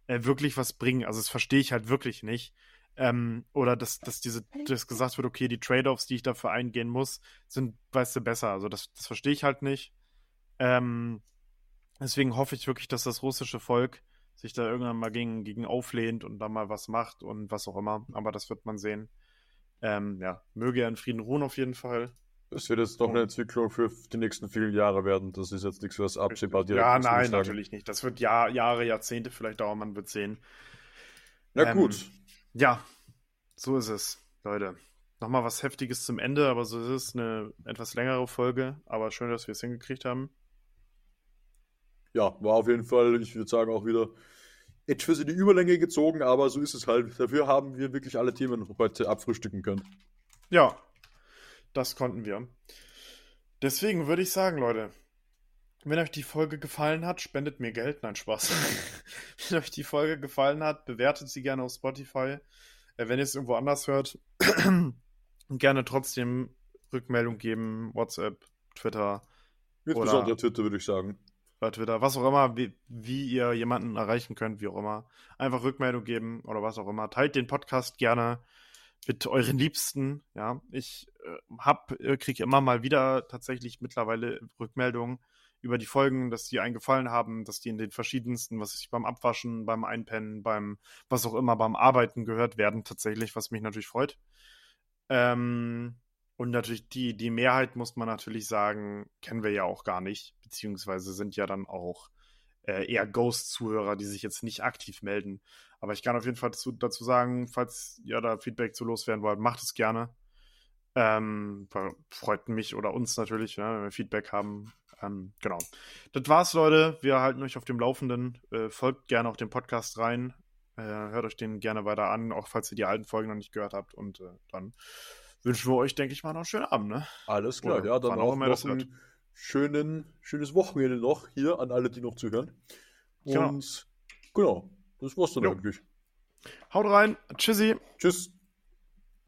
äh, wirklich was bringen. Also das verstehe ich halt wirklich nicht. Ähm, oder dass, dass diese, dass gesagt wird, okay, die Trade-offs, die ich dafür eingehen muss, sind, weißt du, besser. Also das, das verstehe ich halt nicht. Ähm, deswegen hoffe ich wirklich, dass das russische Volk sich da irgendwann mal gegen, gegen auflehnt und da mal was macht und was auch immer. Aber das wird man sehen. Ähm, ja, möge er in Frieden ruhen auf jeden Fall. Das wird jetzt doch eine Entwicklung für die nächsten vielen Jahre werden. Das ist jetzt nichts, was absehbar direkt Ja, nein, natürlich nicht. Das wird Jahr, Jahre, Jahrzehnte vielleicht dauern, man wird sehen. Na ähm, gut. Ja, so ist es, Leute. Nochmal was Heftiges zum Ende, aber so ist es. Eine etwas längere Folge, aber schön, dass wir es hingekriegt haben. Ja, war auf jeden Fall, ich würde sagen, auch wieder etwas in die Überlänge gezogen, aber so ist es halt. Dafür haben wir wirklich alle Themen heute abfrühstücken können. Ja, das konnten wir. Deswegen würde ich sagen, Leute, wenn euch die Folge gefallen hat, spendet mir Geld. Nein, Spaß. wenn euch die Folge gefallen hat, bewertet sie gerne auf Spotify. Äh, wenn ihr es irgendwo anders hört, gerne trotzdem Rückmeldung geben. WhatsApp, Twitter. Insbesondere Twitter, würde ich sagen. Bei Twitter, was auch immer, wie, wie ihr jemanden erreichen könnt, wie auch immer. Einfach Rückmeldung geben oder was auch immer. Teilt den Podcast gerne mit euren Liebsten. Ja, ich äh, hab, äh, kriege immer mal wieder tatsächlich mittlerweile Rückmeldungen über die Folgen, dass die einen gefallen haben, dass die in den verschiedensten, was ich beim Abwaschen, beim Einpennen, beim was auch immer, beim Arbeiten gehört werden, tatsächlich, was mich natürlich freut. Ähm, und natürlich die, die Mehrheit, muss man natürlich sagen, kennen wir ja auch gar nicht, beziehungsweise sind ja dann auch äh, eher Ghost-Zuhörer, die sich jetzt nicht aktiv melden. Aber ich kann auf jeden Fall dazu, dazu sagen, falls ihr da Feedback zu loswerden wollt, macht es gerne. Ähm, freut mich oder uns natürlich, ja, wenn wir Feedback haben. Ähm, genau. Das war's, Leute. Wir halten euch auf dem Laufenden. Äh, folgt gerne auf den Podcast rein. Äh, hört euch den gerne weiter an, auch falls ihr die alten Folgen noch nicht gehört habt. Und äh, dann wünschen wir euch, denke ich mal, noch einen schönen Abend. Ne? Alles klar, oder ja, dann auch, auch noch ein schönen, schönes Wochenende noch hier an alle, die noch zuhören. Genau. Und genau, genau das war's dann jo. eigentlich. Haut rein. Tschüssi. Tschüss.